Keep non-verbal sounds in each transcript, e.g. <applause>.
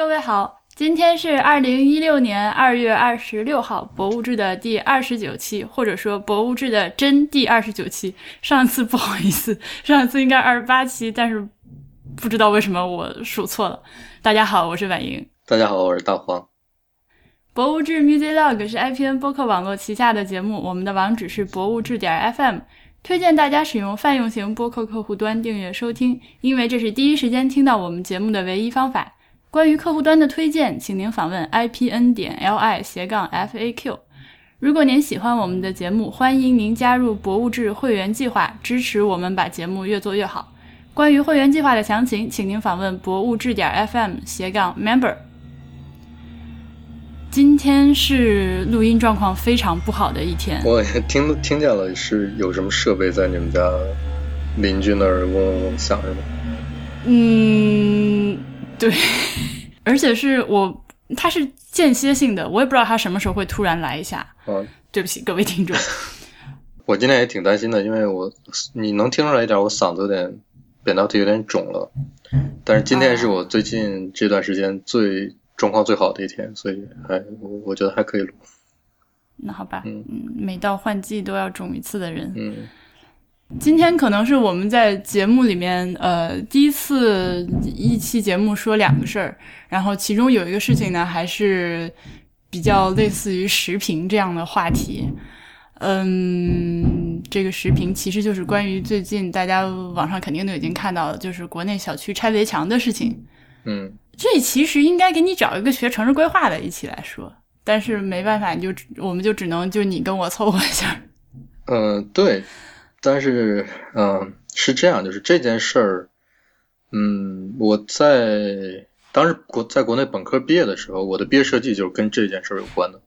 各位好，今天是二零一六年二月二十六号，博物志的第二十九期，或者说博物志的真第二十九期。上次不好意思，<laughs> 上次应该二十八期，但是不知道为什么我数错了。大家好，我是婉莹。大家好，我是大黄。博物志 Music Log 是 IPN 播客网络旗下的节目，我们的网址是博物志点 FM，推荐大家使用泛用型播客客户端订阅收听，因为这是第一时间听到我们节目的唯一方法。关于客户端的推荐，请您访问 IPN 点 LI 斜杠 FAQ。如果您喜欢我们的节目，欢迎您加入博物志会员计划，支持我们把节目越做越好。关于会员计划的详情，请您访问博物志点 FM 斜杠 Member。今天是录音状况非常不好的一天。我听听见了，是有什么设备在你们家邻居那儿嗡嗡嗡响是吗？嗯，对，<laughs> 而且是我，它是间歇性的，我也不知道它什么时候会突然来一下。嗯，对不起各位听众。<laughs> 我今天也挺担心的，因为我你能听出来一点，我嗓子有点扁桃体有点肿了。但是今天是我最近这段时间最状况最好的一天，所以还我我觉得还可以录。那好吧，嗯，每到换季都要肿一次的人，嗯，今天可能是我们在节目里面呃第一次一期节目说两个事儿，然后其中有一个事情呢还是比较类似于时评这样的话题。嗯，这个时评其实就是关于最近大家网上肯定都已经看到了，就是国内小区拆围墙的事情。嗯，这其实应该给你找一个学城市规划的一起来说，但是没办法，你就我们就只能就你跟我凑合一下。嗯，对，但是嗯是这样，就是这件事儿，嗯，我在当时国在国内本科毕业的时候，我的毕业设计就是跟这件事儿有关的。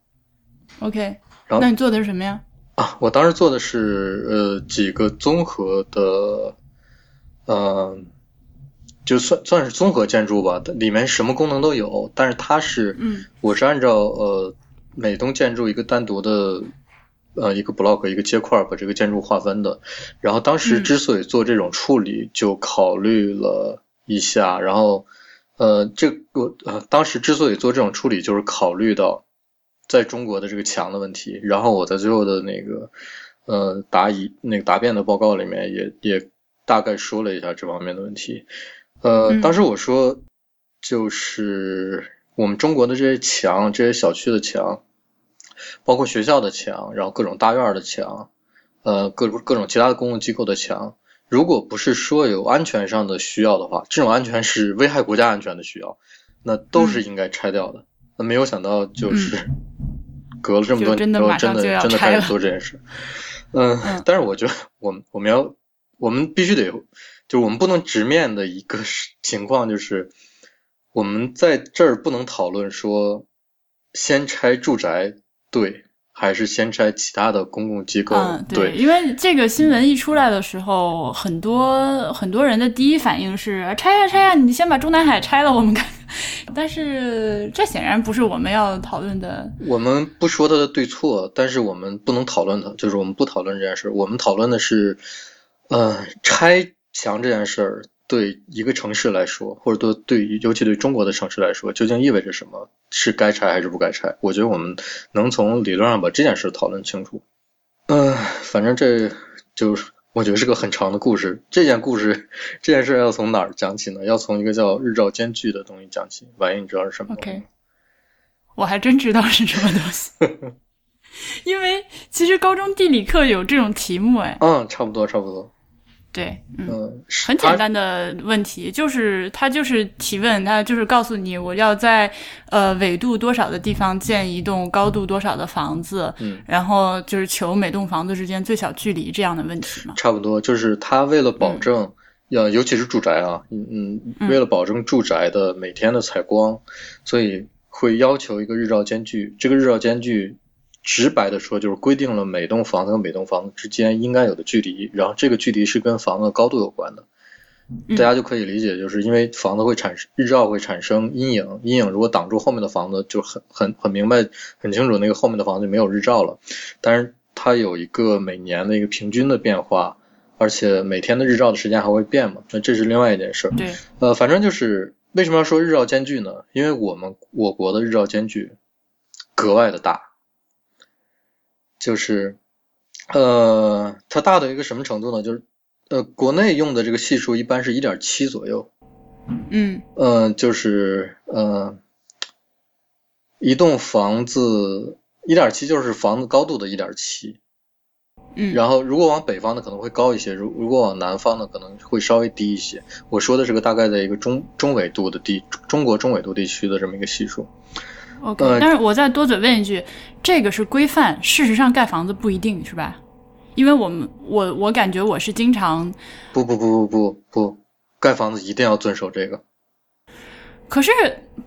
OK，然后那你做的是什么呀？啊，我当时做的是呃几个综合的，呃，就算算是综合建筑吧，里面什么功能都有，但是它是，嗯我是按照呃每栋建筑一个单独的呃一个 block 一个接块把这个建筑划分的，然后当时嗯之所以做这种处理，就考虑了一下，然后呃这个呃当时之所以做这种处理，就是考虑到。在中国的这个墙的问题，然后我在最后的那个呃答疑那个答辩的报告里面也也大概说了一下这方面的问题。呃，嗯当时我说就是我们中国的这些墙，这些小区的墙，包括学校的墙，然后各种大院的墙，呃各各种其他的公共机构的墙，如果不是说有安全上的需要的话，这种安全是危害国家安全的需要，那都是应该拆掉的。那没有想到就是。<laughs> 隔了这么多年之后，真的真的开始做这件事。嗯，但是我觉得我们我们要我们必须得，就是我们不能直面的一个情况就是，我们在这儿不能讨论说先拆住宅对，还是先拆其他的公共机构、嗯、对。因为这个新闻一出来的时候，很多很多人的第一反应是拆呀拆呀，你先把中南海拆了，我们看。<laughs> 但是这显然不是我们要讨论的。我们不说它的对错，但是我们不能讨论它，就是我们不讨论这件事。我们讨论的是，呃，拆墙这件事儿对一个城市来说，或者对对尤其对中国的城市来说，究竟意味着什么？是该拆还是不该拆？我觉得我们能从理论上把这件事讨论清楚。嗯、呃，反正这就是。我觉得是个很长的故事。这件故事，这件事要从哪儿讲起呢？要从一个叫日照间距的东西讲起。婉莹，你知道是什么？OK，我还真知道是什么东西，<laughs> 因为其实高中地理课有这种题目，哎，嗯，差不多，差不多。对，嗯，很简单的问题，就是他就是提问，他就是告诉你我要在呃纬度多少的地方建一栋高度多少的房子，嗯，然后就是求每栋房子之间最小距离这样的问题嘛。差不多，就是他为了保证，要、嗯、尤其是住宅啊，嗯嗯，为了保证住宅的每天的采光，所以会要求一个日照间距，这个日照间距。直白的说，就是规定了每栋房子和每栋房子之间应该有的距离，然后这个距离是跟房子的高度有关的。大家就可以理解，就是因为房子会产生日照会产生阴影，阴影如果挡住后面的房子，就很很很明白很清楚，那个后面的房子就没有日照了。但是它有一个每年的一个平均的变化，而且每天的日照的时间还会变嘛，那这是另外一件事。对，呃，反正就是为什么要说日照间距呢？因为我们我国的日照间距格外的大，就是呃，它大到一个什么程度呢？就是呃，国内用的这个系数一般是一点七左右，嗯呃，就是呃，一栋房子一点七就是房子高度的一点七，嗯，然后如果往北方的可能会高一些，如如果往南方的可能会稍微低一些。我说的是个大概在一个中中纬度的地中国中纬度地区的这么一个系数。OK，、呃但是我再多嘴问一句，这个是规范，事实上盖房子不一定是吧？因为我们我我感觉我是经常，不不不不不不，盖房子一定要遵守这个。可是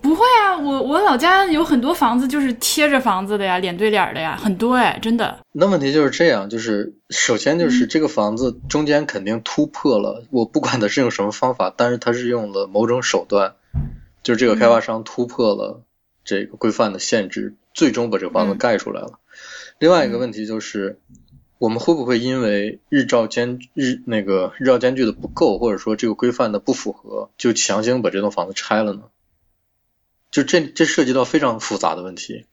不会啊，我我老家有很多房子就是贴着房子的呀，脸对脸的呀，很多哎，真的。那问题就是这样，就是首先就是这个房子中间肯定突破了，我不管它是用什么方法，但是它是用了某种手段，就是这个开发商突破了这个规范的限制，最终把这个房子嗯盖出来了。另外一个问题就是，我们会不会因为日照间日那个日照间距的不够，或者说这个规范的不符合，就强行把这栋房子拆了呢？就这这涉及到非常复杂的问题，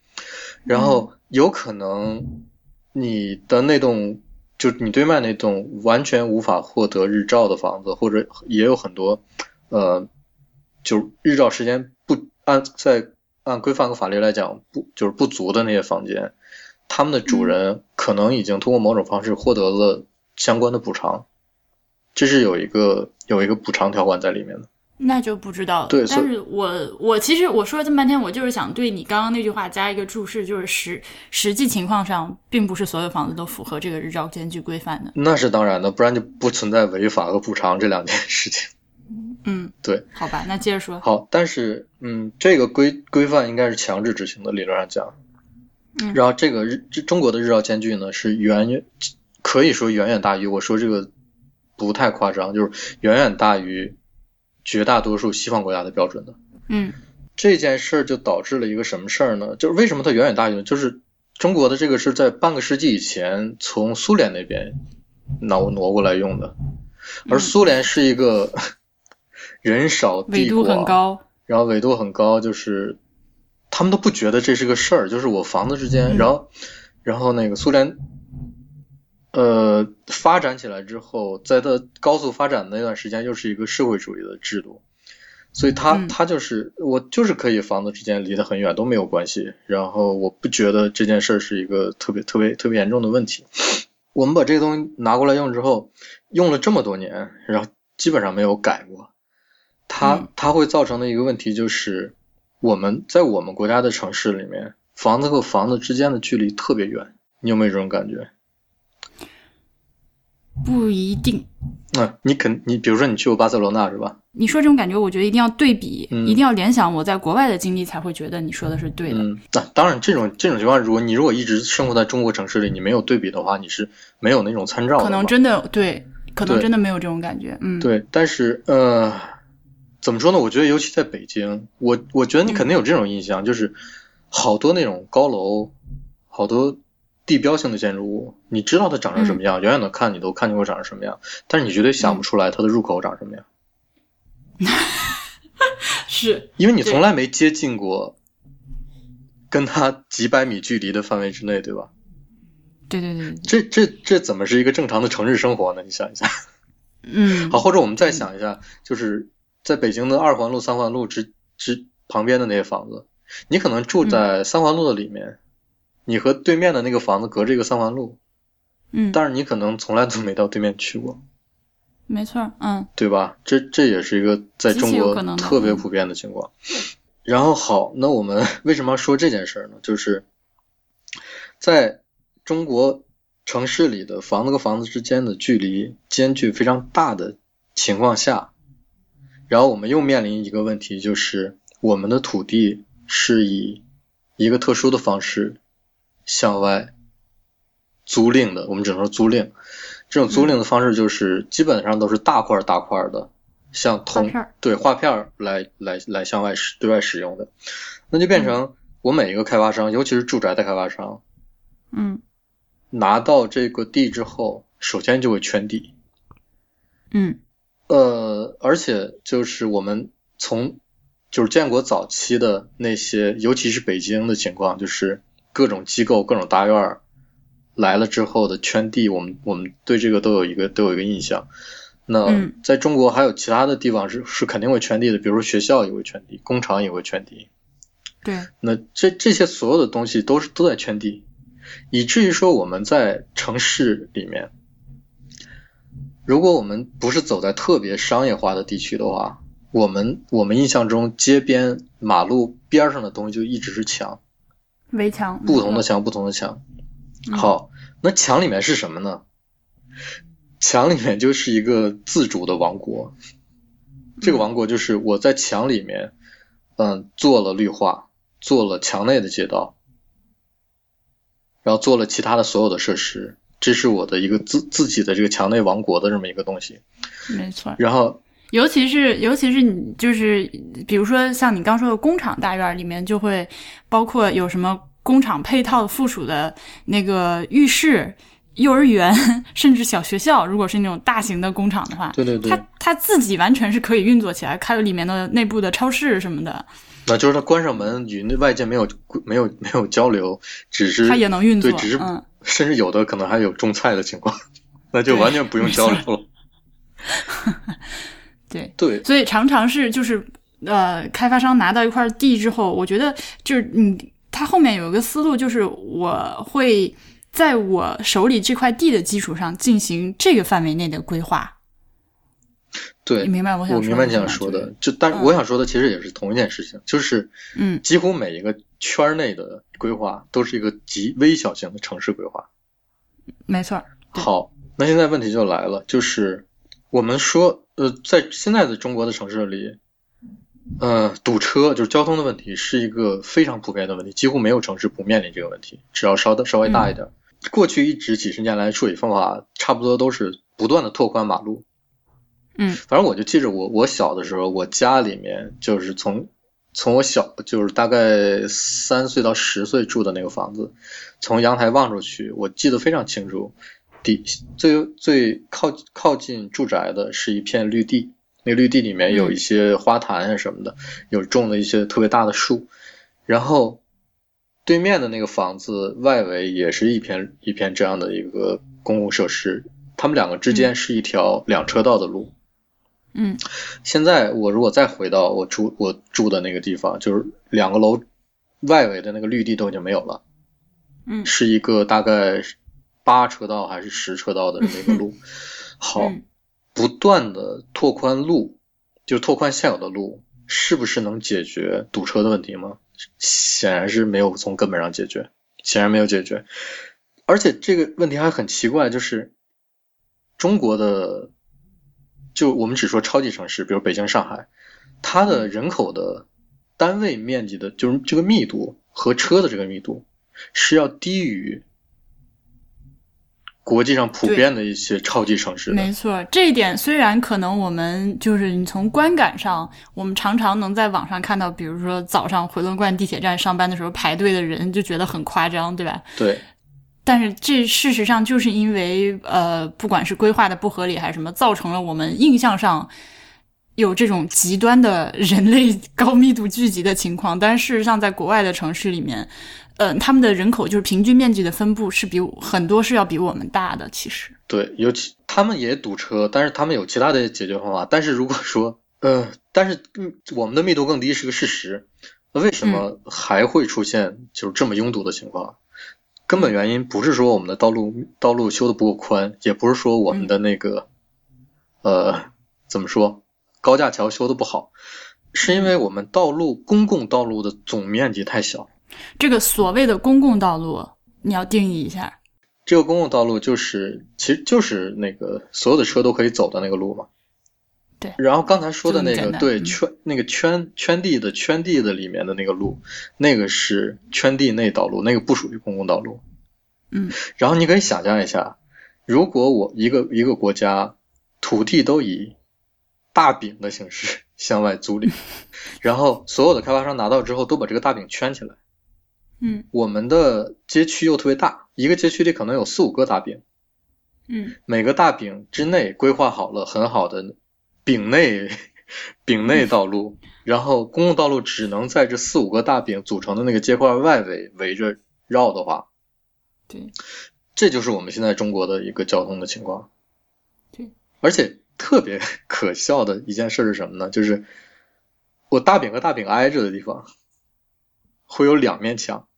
然后有可能你的那栋就你对面那栋完全无法获得日照的房子，或者也有很多呃，就日照时间不按在按规范和法律来讲不就是不足的那些房间，他们的主人可能已经通过某种方式获得了相关的补偿，这是有一个有一个补偿条款在里面的。那就不知道了。对但是我我其实我说了这么半天，我就是想对你刚刚那句话加一个注释，就是实实际情况上，并不是所有房子都符合这个日照间距规范的。那是当然的，不然就不存在违法和补偿这两件事情。嗯，对，好吧，那接着说。好，但是嗯，这个规规范应该是强制执行的，理论上讲。嗯然后这个日这中国的日照间距呢是远远可以说远远大于我说这个不太夸张，就是远远大于绝大多数西方国家的标准的。嗯这件事儿就导致了一个什么事儿呢？就是为什么它远远大于呢？就是中国的这个是在半个世纪以前从苏联那边挪挪过来用的，而嗯苏联是一个人少纬度，很高。然后纬度很高，就是他们都不觉得这是个事儿，就是我房子之间，嗯然后然后那个苏联。呃，发展起来之后，在它高速发展的那段时间，又是一个社会主义的制度，所以他嗯他就是我就是可以房子之间离得很远都没有关系，然后我不觉得这件事儿是一个特别特别特别严重的问题。我们把这个东西拿过来用之后，用了这么多年，然后基本上没有改过。它嗯它会造成的一个问题就是，我们在我们国家的城市里面，房子和房子之间的距离特别远，你有没有这种感觉？不一定。嗯，你肯你比如说你去过巴塞罗那是吧？你说这种感觉，我觉得一定要对比，嗯一定要联想我在国外的经历，才会觉得你说的是对的。嗯，那、当然，这种这种情况，如果你如果一直生活在中国城市里，你没有对比的话，你是没有那种参照的。可能真的对，可能真的没有这种感觉。嗯，对，但是呃，怎么说呢？我觉得尤其在北京，我我觉得你肯定有这种印象，就是好多那种高楼，好多地标性的建筑物，你知道它长成什么样，远远的看你都看见过长成什么样，但是你绝对想不出来它的入口长什么样，<laughs> 是，因为你从来没接近过跟它几百米距离的范围之内，对吧？对对对，对这这这怎么是一个正常的城市生活呢？你想一下。嗯，<laughs> 好，或者我们再想一下，就是在北京的二环路、三环路之之旁边的那些房子，你可能住在三环路的里面，你和对面的那个房子隔着一个三环路，嗯，但是你可能从来都没到对面去过，没错，嗯对吧？这这也是一个在中国特别普遍的情况。然后好，那我们为什么要说这件事儿呢？就是在中国城市里的房子和房子之间的距离间距非常大的情况下，然后我们又面临一个问题，就是我们的土地是以一个特殊的方式向外租赁的，我们只能说租赁。这种租赁的方式就是基本上都是大块儿大块儿的，像划同片儿。对画片儿来来来向外使对外使用的，那就变成我每一个开发商，尤其是住宅的开发商，嗯。拿到这个地之后，首先就会圈地，嗯。呃，而且就是我们从就是建国早期的那些，尤其是北京的情况，就是各种机构、各种大院儿来了之后的圈地，我们我们对这个都有一个都有一个印象。那嗯在中国还有其他的地方是是肯定会圈地的，比如说学校也会圈地，工厂也会圈地。对，那这这些所有的东西都是都在圈地，以至于说我们在城市里面，如果我们不是走在特别商业化的地区的话，我们我们印象中街边马路边上的东西就一直是墙，围墙，不同的墙，不同的墙。嗯。好，那墙里面是什么呢？墙里面就是一个自主的王国，这个王国就是我在墙里面，嗯，做了绿化，做了墙内的街道，然后做了其他的所有的设施，这是我的一个自自己的这个墙内王国的这么一个东西。没错。然后，尤其是尤其是你就是比如说像你刚说的工厂大院里面，就会包括有什么工厂配套附属的那个浴室、幼儿园，<laughs> 甚至小学校，如果是那种大型的工厂的话，对对对，它它自己完全是可以运作起来，开有里面的内部的超市什么的，那就是它关上门与那外界没有没有没有交流，只是它也能运作。对，只是、嗯，甚至有的可能还有种菜的情况，<laughs> 那就完全不用交流了。<laughs> 对。对，所以常常是就是呃，开发商拿到一块地之后，我觉得就是你他后面有一个思路，就是我会在我手里这块地的基础上进行这个范围内的规划。对你，明白我想我明白你想说的就但我想说的其实也是同一件事情，就是嗯几乎每一个圈儿内的规划都是一个极微小型的城市规划。没错好，那现在问题就来了，就是我们说，呃，在现在的中国的城市里，呃，堵车就是交通的问题是一个非常普遍的问题，几乎没有城市不面临这个问题，只要稍的稍微大一点。过去一直几十年来处理方法差不多都是不断的拓宽马路。嗯反正我就记着我我小的时候，我家里面就是从从我小就是大概三岁到十岁住的那个房子，从阳台望出去，我记得非常清楚。底最最靠靠近住宅的是一片绿地，那绿地里面有一些花坛啊什么的，有种了一些特别大的树，然后对面的那个房子外围也是一片一片这样的一个公共设施，他们两个之间是一条两车道的路。嗯现在我如果再回到我住我住的那个地方，就是两个楼外围的那个绿地都已经没有了，嗯是一个大概八车道还是十车道的这么一个路。<laughs> 好，嗯不断的拓宽路，就是拓宽现有的路，是不是能解决堵车的问题吗？显然是没有从根本上解决，显然没有解决。而且这个问题还很奇怪，就是中国的，就我们只说超级城市，比如北京、上海，它的人口的单位面积的，就是这个密度和车的这个密度是要低于国际上普遍的一些超级城市的。没错，这一点虽然可能我们就是你从观感上，我们常常能在网上看到，比如说早上回龙观地铁站上班的时候排队的人，就觉得很夸张，对吧？对，但是这事实上就是因为呃，不管是规划的不合理还是什么，造成了我们印象上有这种极端的人类高密度聚集的情况。但是事实上，在国外的城市里面，嗯、他们的人口就是平均面积的分布是比很多是要比我们大的。其实，对，尤其他们也堵车，但是他们有其他的解决方法。但是如果说，呃，但是嗯，我们的密度更低是个事实。那为什么还会出现就是这么拥堵的情况？根本原因不是说我们的道路道路修的不够宽，也不是说我们的那个，呃，怎么说高架桥修的不好，是因为我们道路公共道路的总面积太小。这个所谓的公共道路，你要定义一下。这个公共道路就是，其实就是那个所有的车都可以走的那个路嘛。对。然后刚才说的那个，对圈那个圈圈地的圈地的里面的那个路，那个是圈地内道路，那个不属于公共道路。嗯，然后你可以想象一下，如果我一个一个国家土地都以大饼的形式 <laughs> 向外租赁，<laughs> 然后所有的开发商拿到之后都把这个大饼圈起来。嗯。我们的街区又特别大，一个街区里可能有四五个大饼，嗯。每个大饼之内规划好了很好的饼内丙内道路，然后公共道路只能在这四五个大饼组成的那个街块外围围着绕的话，对，这就是我们现在中国的一个交通的情况。对，而且特别 <laughs> 可笑的一件事是什么呢？就是我大饼和大饼挨着的地方会有两面墙，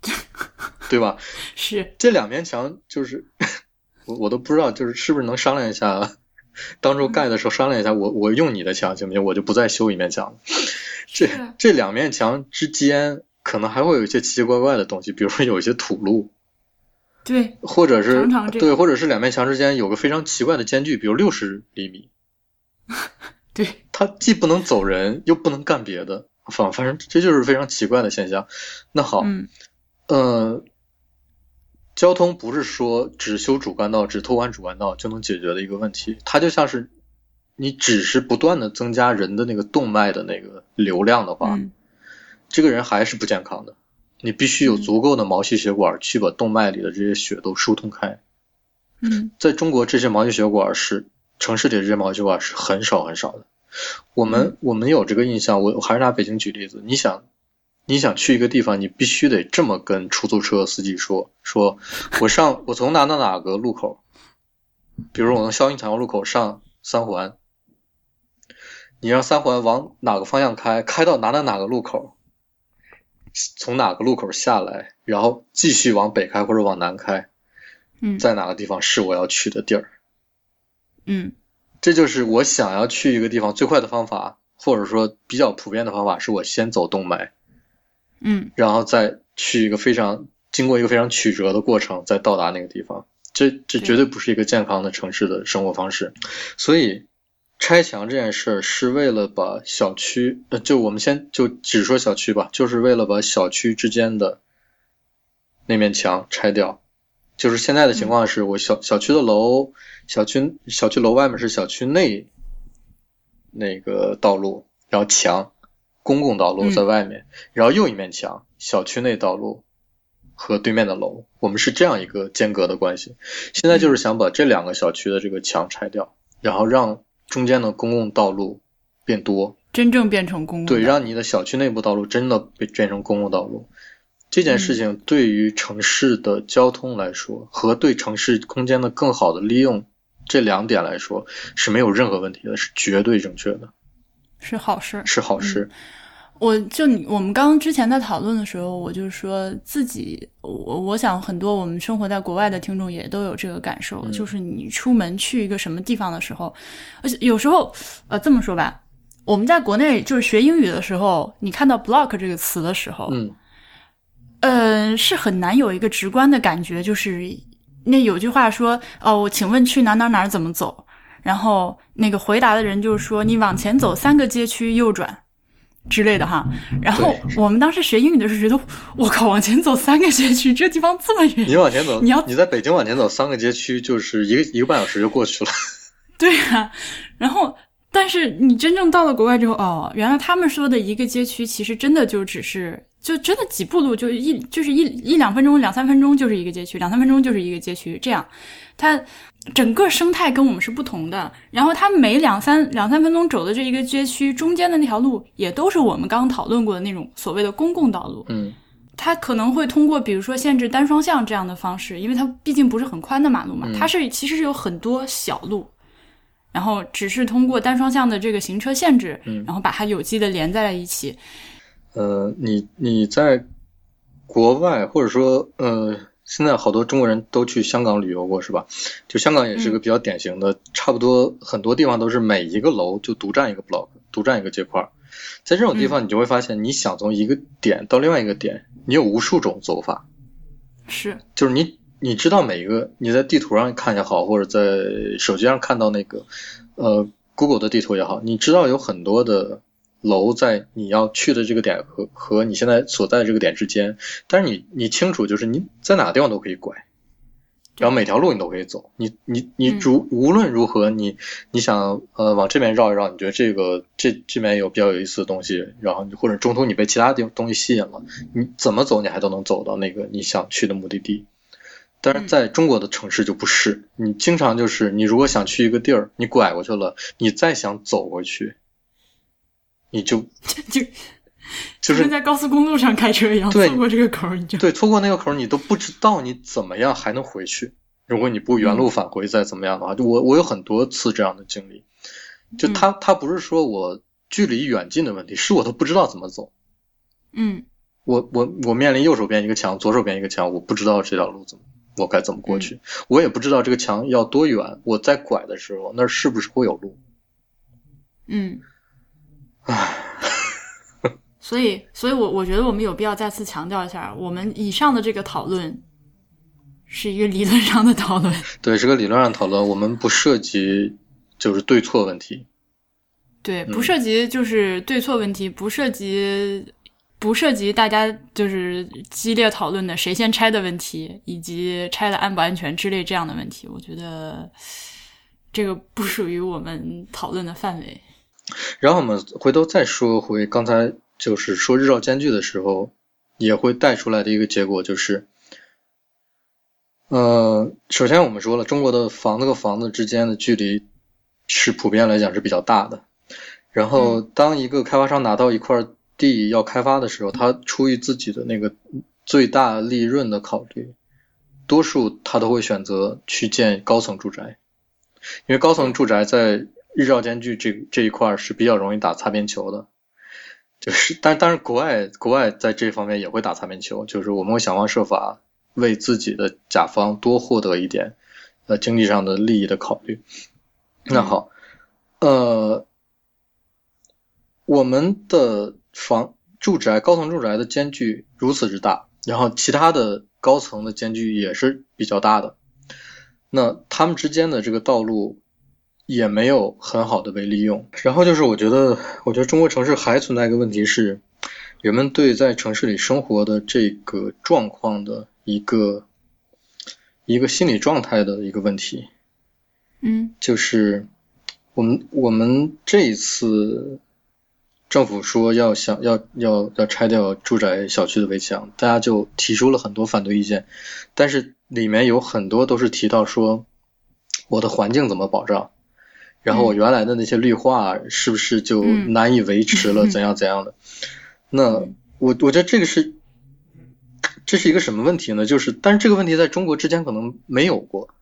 <laughs> 对吧？是这两面墙就是 <laughs> 我我都不知道，就是是不是能商量一下，当初盖的时候商量一下，我我用你的墙行不行？我就不再修一面墙了。这这两面墙之间可能还会有一些奇奇怪怪的东西，比如说有一些土路，对，或者是对，或者是两面墙之间有个非常奇怪的间距，比如六十厘米，<laughs> 对，它既不能走人，又不能干别的，反反正这就是非常奇怪的现象。那好，嗯，呃，交通不是说只修主干道、只拓宽主干道就能解决的一个问题，它就像是你只是不断的增加人的那个动脉的那个流量的话，嗯这个人还是不健康的。你必须有嗯足够的毛细血管去把动脉里的这些血都疏通开。嗯在中国，这些毛细血管是城市里的这些毛细血管是很少很少的。我们我们有这个印象，我我还是拿北京举例子。你想，你想去一个地方，你必须得这么跟出租车司机说：说我上我从哪哪哪个路口，比如我从肖云桥路口上三环，你让三环往哪个方向开，开到哪哪哪个路口，从哪个路口下来，然后继续往北开或者往南开，嗯在哪个地方是我要去的地儿。嗯这就是我想要去一个地方最快的方法，或者说比较普遍的方法，是我先走动脉，嗯然后再去一个非常经过一个非常曲折的过程，再到达那个地方。这这绝对不是一个健康的城市的生活方式。所以拆墙这件事儿是为了把小区，呃，就我们先就只说小区吧，就是为了把小区之间的那面墙拆掉。就是现在的情况是我小小区的楼，小区小区楼外面是小区内那个道路，然后墙公共道路嗯。在外面，然后又一面墙小区内道路和对面的楼，我们是这样一个间隔的关系。现在就是想把这两个小区的这个墙拆掉，然后让中间的公共道路变多，真正变成公共对，让你的小区内部道路真的被变成公共道路。这件事情对于城市的交通来说，和对城市空间的更好的利用这两点来说是没有任何问题的，是绝对正确的，是好事。是好事。我就你我们刚刚之前在讨论的时候，我就说自己，我我想很多我们生活在国外的听众也都有这个感受，嗯就是你出门去一个什么地方的时候，而且有时候，呃，这么说吧，我们在国内就是学英语的时候，你看到 block 这个词的时候，嗯呃，是很难有一个直观的感觉，就是那有句话说，哦，我请问去哪哪哪儿怎么走？然后那个回答的人就是说，你往前走三个街区右转之类的哈。然后我们当时学英语的时候觉得，<laughs> 我靠，往前走三个街区，这地方这么远。你往前走，你要你在北京往前走三个街区，就是一个一个半小时就过去了。<laughs> 对啊、然后但是你真正到了国外之后，哦，原来他们说的一个街区，其实真的就只是就真的几步路，就一就是一一两分钟、两三分钟就是一个街区，两三分钟就是一个街区，这样，它整个生态跟我们是不同的。然后它每两三两三分钟走的这一个街区中间的那条路，也都是我们刚刚讨论过的那种所谓的公共道路。嗯它可能会通过比如说限制单双向这样的方式，因为它毕竟不是很宽的马路嘛，嗯它是其实是有很多小路，然后只是通过单双向的这个行车限制，嗯然后把它有机的连在了一起。呃，你你在国外，或者说呃，现在好多中国人都去香港旅游过，是吧？就香港也是个比较典型的，差不多很多地方都是每一个楼就独占一个 block，独占一个街块儿。在这种地方，你就会发现，你想从一个点到另外一个点，你有无数种走法。是，就是你你知道每一个你在地图上看也好，或者在手机上看到那个呃 Google 的地图也好，你知道有很多的楼在你要去的这个点和和你现在所在的这个点之间，但是你你清楚就是你在哪个地方都可以拐。然后每条路你都可以走，你你你嗯如无论如何，你你想呃往这边绕一绕，你觉得这个这这边有比较有意思的东西，然后你或者中途你被其他地东西吸引了，你怎么走你还都能走到那个你想去的目的地。但是在中国的城市就不是，你经常就是你如果想去一个地儿，你拐过去了，你再想走过去，你就 <laughs> 就就是跟在高速公路上开车一样，对错过这个口儿你就对，错过那个口儿，你都不知道你怎么样还能回去。如果你不原路返回再怎么样的话，就我我有很多次这样的经历。就他他不是说我距离远近的问题，是我都不知道怎么走。嗯我我我面临右手边一个墙，左手边一个墙，我不知道这条路怎么我该怎么过去，我也不知道这个墙要多远，我在拐的时候那儿是不是会有路。嗯，唉，所以所以我我觉得我们有必要再次强调一下，我们以上的这个讨论是一个理论上的讨论，<laughs> 对，是个理论上讨论，我们不涉及就是对错问题。对，嗯不涉及就是对错问题，不涉及不涉及大家就是激烈讨论的谁先拆的问题，以及拆的安不安全之类这样的问题。我觉得这个不属于我们讨论的范围。然后我们回头再说回刚才就是说日照间距的时候，也会带出来的一个结果就是，呃，首先我们说了，中国的房子和房子之间的距离是普遍来讲是比较大的。然后当一个开发商拿到一块地要开发的时候，他出于自己的那个最大利润的考虑，多数他都会选择去建高层住宅，因为高层住宅在日照间距这这一块儿是比较容易打擦边球的，就是但但是国外国外在这方面也会打擦边球，就是我们会想方设法为自己的甲方多获得一点呃经济上的利益的考虑。那好，呃，我们的房住宅高层住宅的间距如此之大，然后其他的高层的间距也是比较大的，那他们之间的这个道路也没有很好的被利用。然后就是我觉得，我觉得中国城市还存在一个问题是，人们对在城市里生活的这个状况的一个一个心理状态的一个问题。嗯就是我们我们这一次政府说要想要要要拆掉住宅小区的围墙，大家就提出了很多反对意见，但是里面有很多都是提到说我的环境怎么保障，然后我原来的那些绿化是不是就嗯难以维持了，怎样怎样的？那我我觉得这个是这是一个什么问题呢？就是但是这个问题在中国之前可能没有过。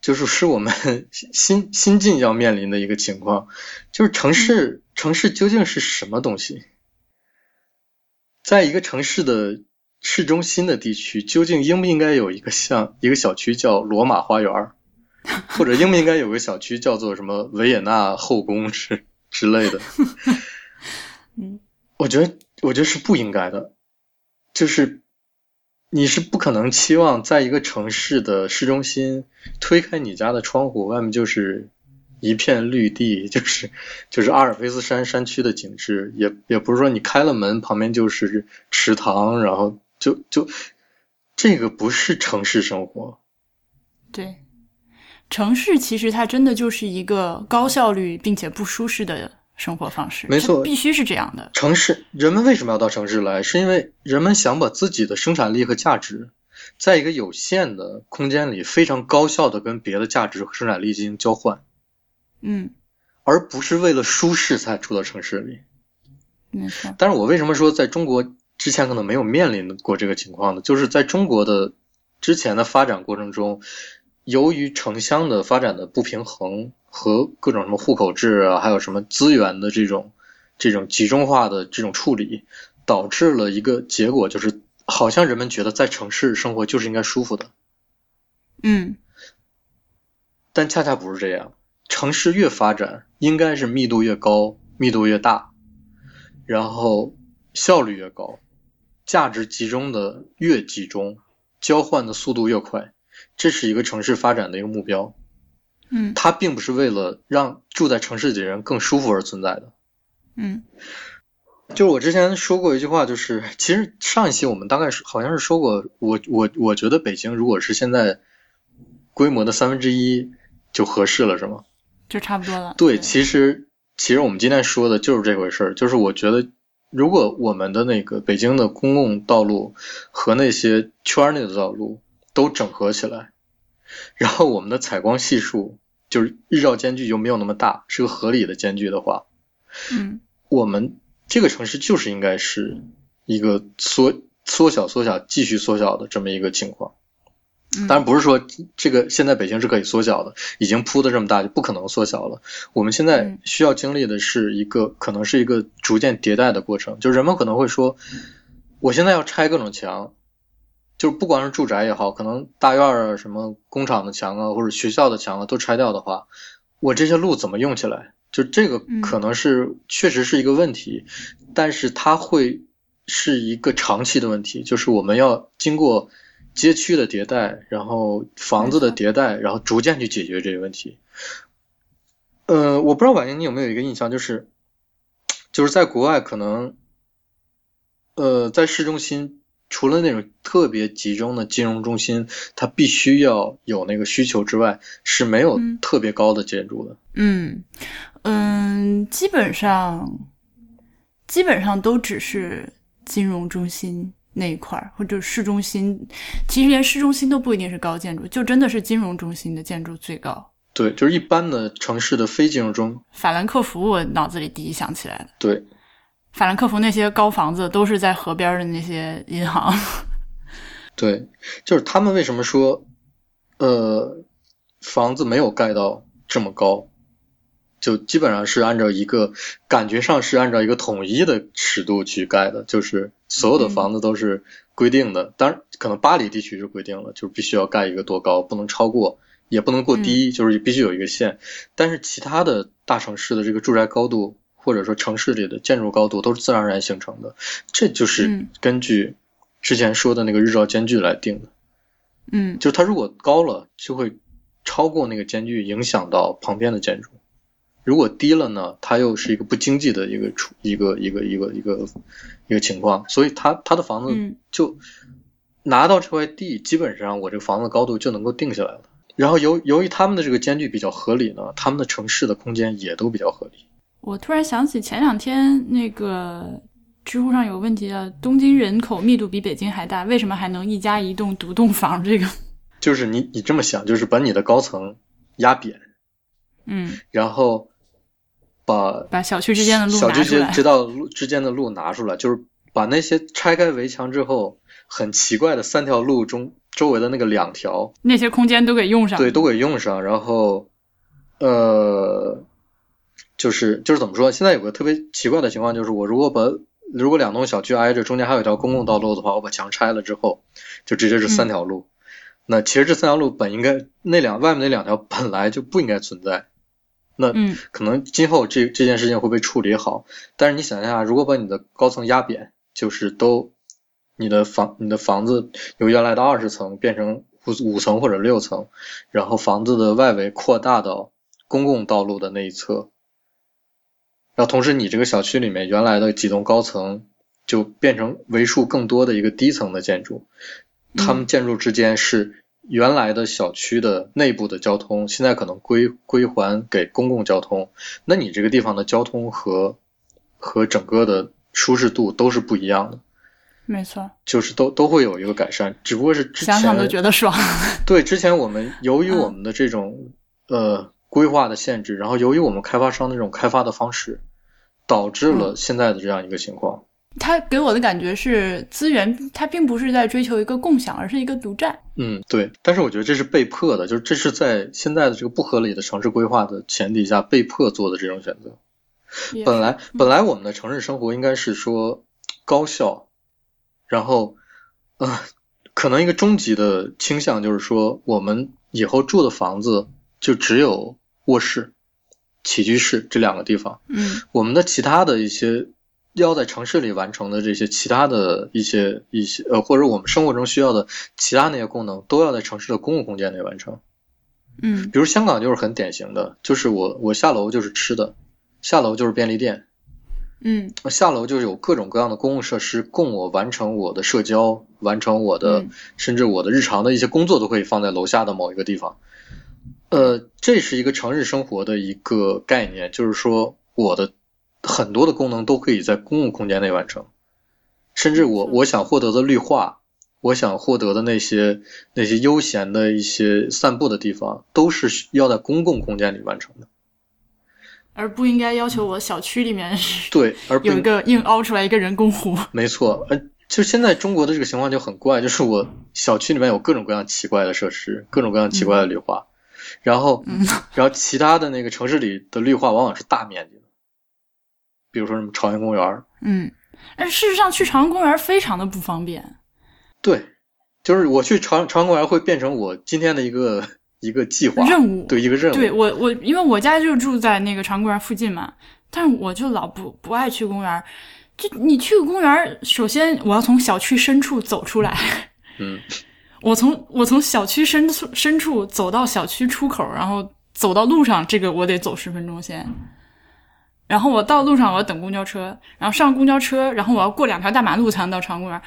就是是我们新新近要面临的一个情况，就是城市城市究竟是什么东西？在一个城市的市中心的地区，究竟应不应该有一个像一个小区叫罗马花园，<laughs> 或者应不应该有个小区叫做什么维也纳后宫之之类的？<laughs> 嗯我觉得我觉得是不应该的，就是你是不可能期望在一个城市的市中心推开你家的窗户，外面就是一片绿地，就是就是阿尔卑斯山山区的景致，也也不是说你开了门旁边就是池塘，然后就就这个不是城市生活。对，城市其实它真的就是一个高效率并且不舒适的生活方式，没错必须是这样的。城市人们为什么要到城市来？是因为人们想把自己的生产力和价值，在一个有限的空间里非常高效的跟别的价值和生产力进行交换，嗯，而不是为了舒适才住到城市里。没错。但是我为什么说在中国之前可能没有面临过这个情况呢？就是在中国的之前的发展过程中，由于城乡的发展的不平衡和各种什么户口制啊，还有什么资源的这种这种集中化的这种处理，导致了一个结果，就是好像人们觉得在城市生活就是应该舒服的，嗯但恰恰不是这样。城市越发展，应该是密度越高，密度越大，然后效率越高，价值集中的越集中，交换的速度越快，这是一个城市发展的一个目标。嗯它并不是为了让住在城市里的人更舒服而存在的。嗯就是我之前说过一句话，就是其实上一期我们大概是好像是说过，我我我觉得北京如果是现在规模的三分之一就合适了，是吗？就差不多了。对，其实其实我们今天说的就是这回事儿，就是我觉得如果我们的那个北京的公共道路和那些圈儿内的道路都整合起来，然后我们的采光系数就是日照间距就没有那么大，是个合理的间距的话，嗯我们这个城市就是应该是一个缩缩小、缩小、继续缩小的这么一个情况。嗯，当然不是说这个现在北京是可以缩小的，已经铺的这么大就不可能缩小了。我们现在嗯需要经历的是一个可能是一个逐渐迭代的过程，就是人们可能会说，我现在要拆各种墙，就是不光是住宅也好，可能大院儿啊、什么工厂的墙啊，或者学校的墙啊都拆掉的话，我这些路怎么用起来？就这个嗯可能是、确实是一个问题，但是它会是一个长期的问题，就是我们要经过街区的迭代，然后房子的迭代，然后逐渐去解决这个问题。呃，我不知道婉莹你有没有一个印象，就是就是在国外可能，呃，在市中心除了那种特别集中的金融中心，它必须要有那个需求之外，是没有嗯特别高的建筑的。嗯嗯，基本上基本上都只是金融中心那一块儿，或者市中心，其实连市中心都不一定是高建筑，就真的是金融中心的建筑最高。对，就是一般的城市的非金融中，法兰克福，我脑子里第一想起来的，对，法兰克福那些高房子都是在河边的那些银行。<laughs> 对，就是他们为什么说，呃，房子没有盖到这么高，就基本上是按照一个感觉上是按照一个统一的尺度去盖的，就是所有的房子都是规定的。当然，可能巴黎地区是规定了，就是必须要盖一个多高，不能超过，也不能过低，就是必须有一个线。但是其他的大城市的这个住宅高度，或者说城市里的建筑高度，都是自然而然形成的，这就是嗯根据之前说的那个日照间距来定的。嗯就是它如果高了，就会超过那个间距，影响到旁边的建筑；如果低了呢，它又是一个不经济的一个处一个一个一个一个一个情况，所以它它的房子嗯就拿到这块地，基本上我这个房子高度就能够定下来了。然后由由于他们的这个间距比较合理呢，他们的城市的空间也都比较合理。我突然想起前两天那个知乎上有个问题啊“东京人口密度比北京还大，为什么还能一家一栋独栋房？”这个，<laughs> 就是你你这么想，就是把你的高层压扁，嗯，然后把把小区之间的路小区拿出来之。之道路之间的路拿出来，就是把那些拆开围墙之后很奇怪的三条路中周围的那个两条，那些空间都给用上。对，都给用上。然后，呃，就是就是怎么说？现在有个特别奇怪的情况，就是我如果把如果两栋小区挨着，中间还有一条公共道路的话，我把墙拆了之后，就直接是三条路。那其实这三条路本应该那两外面那两条本来就不应该存在。那嗯可能今后这这件事情会被处理好，但是你想一下，如果把你的高层压扁，就是都你的房你的房子由原来的二十层变成五五层或者六层，然后房子的外围扩大到公共道路的那一侧，然后同时你这个小区里面原来的几栋高层就变成为数更多的一个低层的建筑，他们建筑之间是原来的小区的内部的交通，现在可能归归还给公共交通，那你这个地方的交通和和整个的舒适度都是不一样的，没错，就是都都会有一个改善，只不过是之前想想都觉得爽。对，之前我们 <laughs> 由于嗯。我们的这种、呃规划的限制，然后由于我们开发商的这种开发的方式，导致嗯了现在的这样一个情况。它给我的感觉是资源，它并不是在追求一个共享，而是一个独占。嗯，对，但是我觉得这是被迫的，就是这是在现在的这个不合理的城市规划的前提下被迫做的这种选择。本来本来我们的城市生活应该是说高效，然后呃，可能一个终极的倾向就是说，我们以后住的房子就只有卧室、起居室这两个地方，嗯我们的其他的一些要在城市里完成的这些其他的一些一些呃，或者我们生活中需要的其他那些功能，都要在城市的公共空间内完成。嗯比如香港就是很典型的，就是我我下楼就是吃的，下楼就是便利店，嗯下楼就是有各种各样的公共设施供我完成我的社交，完成我的、嗯甚至我的日常的一些工作都可以放在楼下的某一个地方。呃，这是一个城市生活的一个概念，就是说我的很多的功能都可以在公共空间内完成，甚至我我想获得的绿化，我想获得的那些那些悠闲的一些散步的地方，都是需要在公共空间里完成的。而不应该要求我小区里面对，而 <laughs> 不有一个硬凹出来一个人工湖。没错，呃，就现在中国的这个情况就很怪，就是我小区里面有各种各样奇怪的设施，各种各样奇怪的绿化，然后，嗯然后其他的那个城市里的绿化往往是大面积的，比如说什么朝阳公园，嗯，但是事实上去朝阳公园非常的不方便。对，就是我去朝朝阳公园会变成我今天的一个一个计划任务对一个任务，对我我因为我家就住在那个朝阳公园附近嘛，但是我就老不不爱去公园。就你去个公园，首先我要从小区深处走出来，嗯，<laughs> 我从我从小区深处深处走到小区出口，然后走到路上，这个我得走十分钟先。然后我到路上我要等公交车，然后上公交车，然后我要过两条大马路才能到朝阳公园。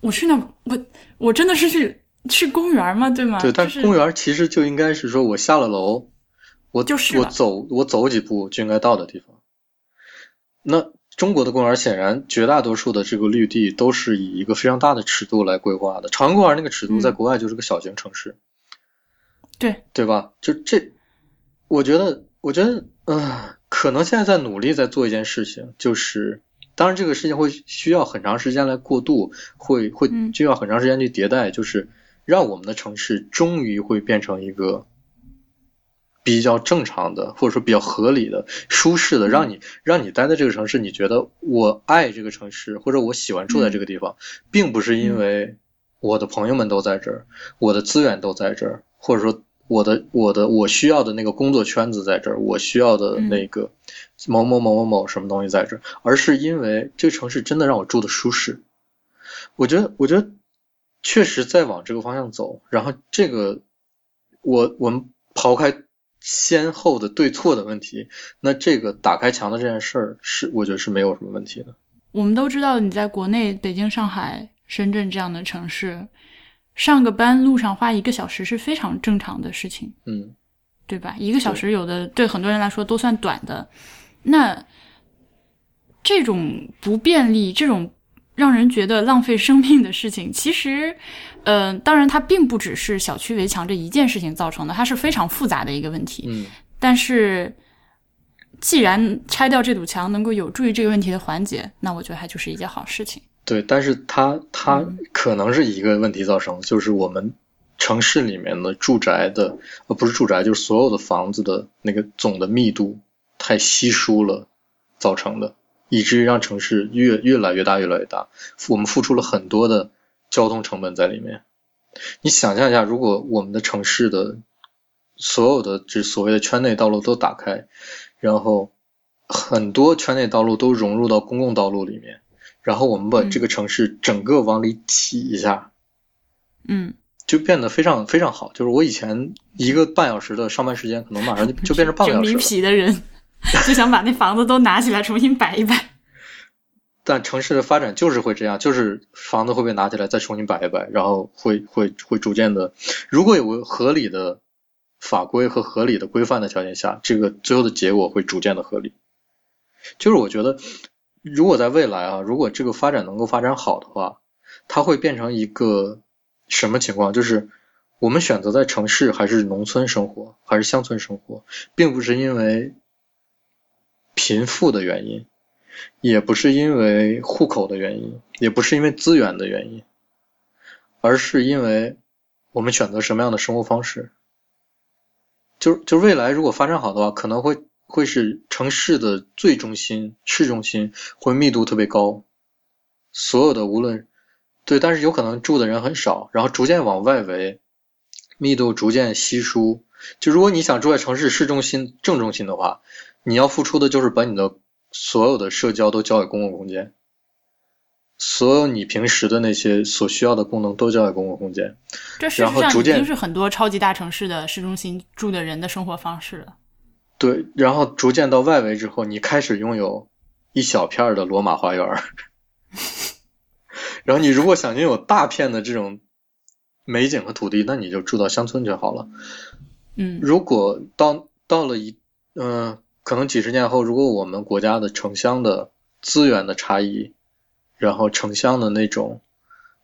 我去那我我真的是去去公园吗？对吗？对，但是公园其实就应该是说我下了楼，我就是我走我走几步就应该到的地方。那中国的公园显然绝大多数的这个绿地都是以一个非常大的尺度来规划的。长安公园那个尺度在嗯国外就是个小型城市，对，对吧？就这，我觉得，我觉得，嗯、可能现在在努力在做一件事情，就是，当然这个事情会需要很长时间来过渡，会会嗯需要很长时间去迭代，就是让我们的城市终于会变成一个比较正常的，或者说比较合理的、舒适的，让你让你待在这个城市，你觉得我爱这个城市，或者我喜欢住在这个地方，并不是因为我的朋友们都在这儿，我的资源都在这儿，或者说我的我的我需要的那个工作圈子在这儿，我需要的那个某某某某某什么东西在这儿，而是因为这个城市真的让我住的舒适。我觉得，我觉得确实在往这个方向走。然后这个，我我们抛开先后的对错的问题，那这个打开墙的这件事儿是，我觉得是没有什么问题的。我们都知道你在国内北京、上海、深圳这样的城市，上个班路上花一个小时是非常正常的事情，嗯，对吧？一个小时有的对很多人来说都算短的。那这种不便利，这种让人觉得浪费生命的事情，其实，呃，当然它并不只是小区围墙这一件事情造成的，它是非常复杂的一个问题。嗯，但是，既然拆掉这堵墙能够有助于这个问题的缓解，那我觉得它就是一件好事情。对，但是它它嗯可能是一个问题造成的，就是我们城市里面的住宅的，呃，不是住宅，就是所有的房子的那个总的密度太稀疏了造成的，以至于让城市越越来越大，越来越大。我们付出了很多的交通成本在里面。你想象一下，如果我们的城市的所有的这所谓的圈内道路都打开，然后很多圈内道路都融入到公共道路里面，然后我们把嗯这个城市整个往里挤一下，嗯，就变得非常非常好。就是我以前一个半小时的上班时间，可能马上就就变成半个小时了。皮的人 <laughs> 就想把那房子都拿起来重新摆一摆。但城市的发展就是会这样，就是房子会被拿起来再重新摆一摆，然后会会会逐渐的，如果有个合理的法规和合理的规范的条件下，这个最后的结果会逐渐的合理。就是我觉得，如果在未来啊，如果这个发展能够发展好的话，它会变成一个什么情况？就是我们选择在城市还是农村生活，还是乡村生活，并不是因为贫富的原因。也不是因为户口的原因，也不是因为资源的原因，而是因为我们选择什么样的生活方式。就就未来如果发展好的话，可能会会是城市的最中心、市中心会密度特别高，所有的无论对，但是有可能住的人很少，然后逐渐往外围，密度逐渐稀疏。就如果你想住在城市市中心正中心的话，你要付出的就是把你的所有的社交都交给公共空间，所有你平时的那些所需要的功能都交给公共空间。这实上已经是很多超级大城市的市中心住的人的生活方式了。对，然后逐渐到外围之后，你开始拥有一小片儿的罗马花园儿。<laughs> 然后你如果想拥有大片的这种美景和土地，那你就住到乡村就好了。嗯如果到到了一嗯、可能几十年后，如果我们国家的城乡的资源的差异，然后城乡的那种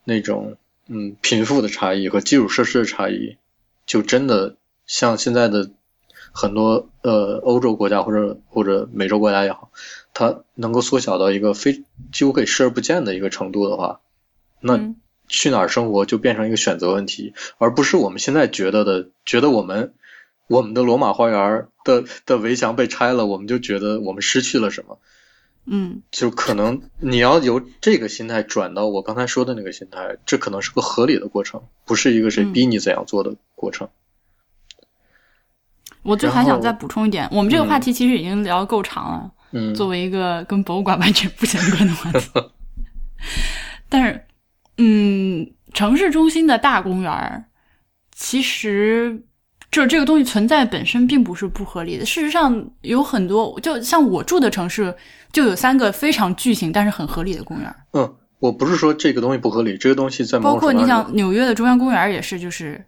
那种嗯贫富的差异和基础设施的差异，就真的像现在的很多呃欧洲国家或者或者美洲国家也好，它能够缩小到一个非几乎可以视而不见的一个程度的话，那嗯。去哪儿生活就变成一个选择问题，而不是我们现在觉得的，觉得我们我们的罗马花园的的围墙被拆了，我们就觉得我们失去了什么。嗯就可能你要由这个心态转到我刚才说的那个心态，这可能是个合理的过程，不是一个谁嗯逼你怎样做的过程。我就还想再补充一点，我们这个嗯话题其实已经聊得够长了。嗯，作为一个跟博物馆完全不相关的话题，<laughs> 但是，嗯，城市中心的大公园，其实就是这个东西存在本身并不是不合理的。事实上，有很多，就像我住的城市，就有三个非常巨型但是很合理的公园，嗯，我不是说这个东西不合理，这个东西在包括你想纽约的中央公园也是，就是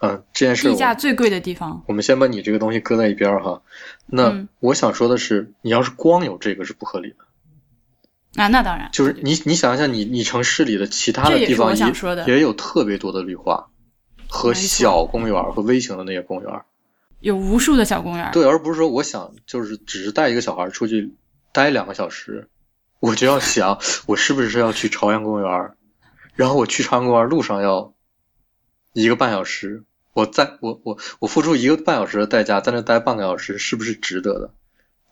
嗯，这件事我地价最贵的地方。我们先把你这个东西搁在一边哈。那嗯我想说的是，你要是光有这个是不合理的，啊，那当然，就是你你想一下你，你城市里的其他的地方也有特别多的绿化和小公园儿和微型的那些公园儿。有无数的小公园儿。对，而不是说我想就是只是带一个小孩出去待两个小时，我就要想我是不是要去朝阳公园儿，然后我去朝阳公园儿路上要一个半小时，我在我我我付出一个半小时的代价，在那待半个小时，是不是值得的？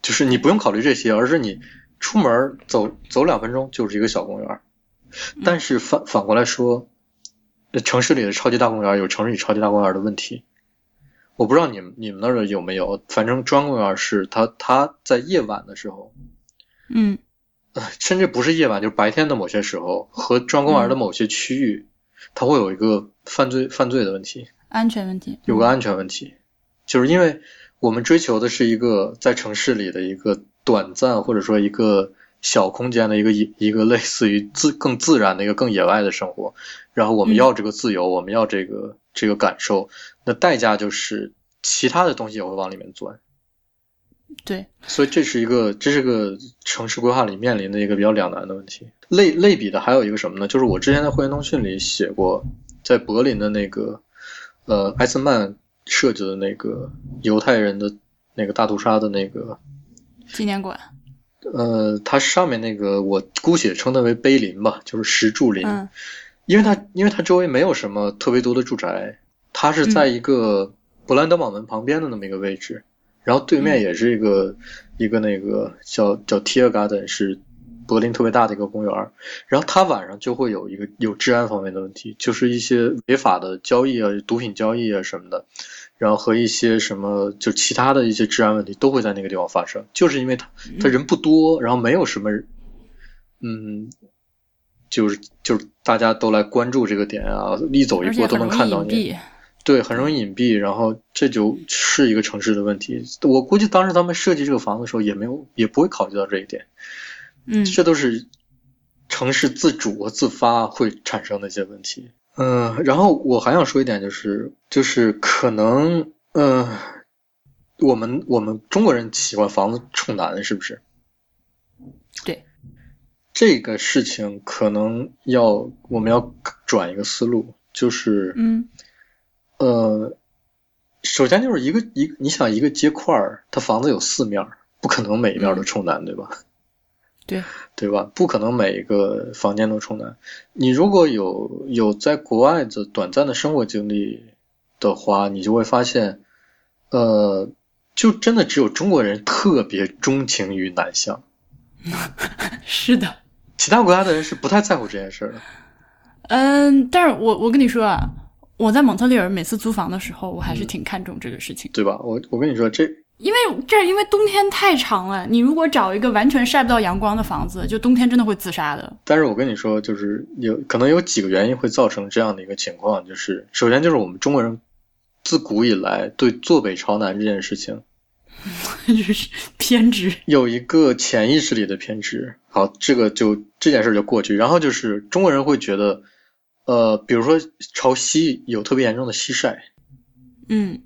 就是你不用考虑这些，而是你出门走走两分钟就是一个小公园儿。但是反反过来说，呃城市里的超级大公园有城市里超级大公园的问题。我不知道你们你们那儿有没有，反正中央公园是它它在夜晚的时候，嗯 <laughs> 呃甚至不是夜晚，就是白天的某些时候和中央公园的某些区域，它会有一个犯罪犯罪的问题，安全问题。有个安全问题，就是因为我们追求的是一个在城市里的一个短暂或者说一个小空间的一个一一个类似于自更自然的一个更野外的生活，然后我们嗯要这个自由，我们要这个这个感受，那代价就是其他的东西也会往里面钻。对，所以这是一个，这是个城市规划里面临的一个比较两难的问题。类类比的还有一个什么呢？就是我之前在会员通讯里写过，在柏林的那个，呃，艾森曼设计的那个犹太人的那个大屠杀的那个，纪念馆。呃，它上面那个我姑且称它为碑林吧，就是石柱林，嗯。因为它因为它周围没有什么特别多的住宅，它是在一个勃兰登堡门旁边的那么一个位置，然后对面也是一个、一个那个叫叫 Tiergarten，是柏林特别大的一个公园，然后它晚上就会有一个有治安方面的问题，就是一些违法的交易啊、毒品交易啊什么的，然后和一些什么就其他的一些治安问题都会在那个地方发生，就是因为他他人不多，然后没有什么，嗯，就是就是大家都来关注这个点啊，一走一而且步都能看到你。对，很容易隐蔽，然后这就是一个城市的问题。我估计当时他们设计这个房子的时候，也没有也不会考虑到这一点，嗯这都是城市自主和自发会产生的一些问题。嗯、然后我还想说一点，就是就是可能，嗯、我们我们中国人喜欢房子冲南，是不是？对，这个事情可能要我们要转一个思路，就是嗯呃，首先就是一个一个，你想一个街块儿，它房子有四面，不可能每一面都冲南，对吧？对，对吧？不可能每一个房间都冲南。你如果有有在国外的短暂的生活经历的话，你就会发现，呃，就真的只有中国人特别钟情于南向，<laughs> 是的。其他国家的人是不太在乎这件事的。嗯，但是我我跟你说啊，我在蒙特利尔每次租房的时候，我还嗯是挺看重这个事情，对吧？我我跟你说，这因为这儿因为冬天太长了，你如果找一个完全晒不到阳光的房子，就冬天真的会自杀的。但是我跟你说，就是有可能有几个原因会造成这样的一个情况，就是首先就是我们中国人自古以来对坐北朝南这件事情 <laughs> 就是偏执。有一个潜意识里的偏执。好，这个就这件事就过去。然后就是中国人会觉得，呃，比如说朝西有特别严重的西晒，嗯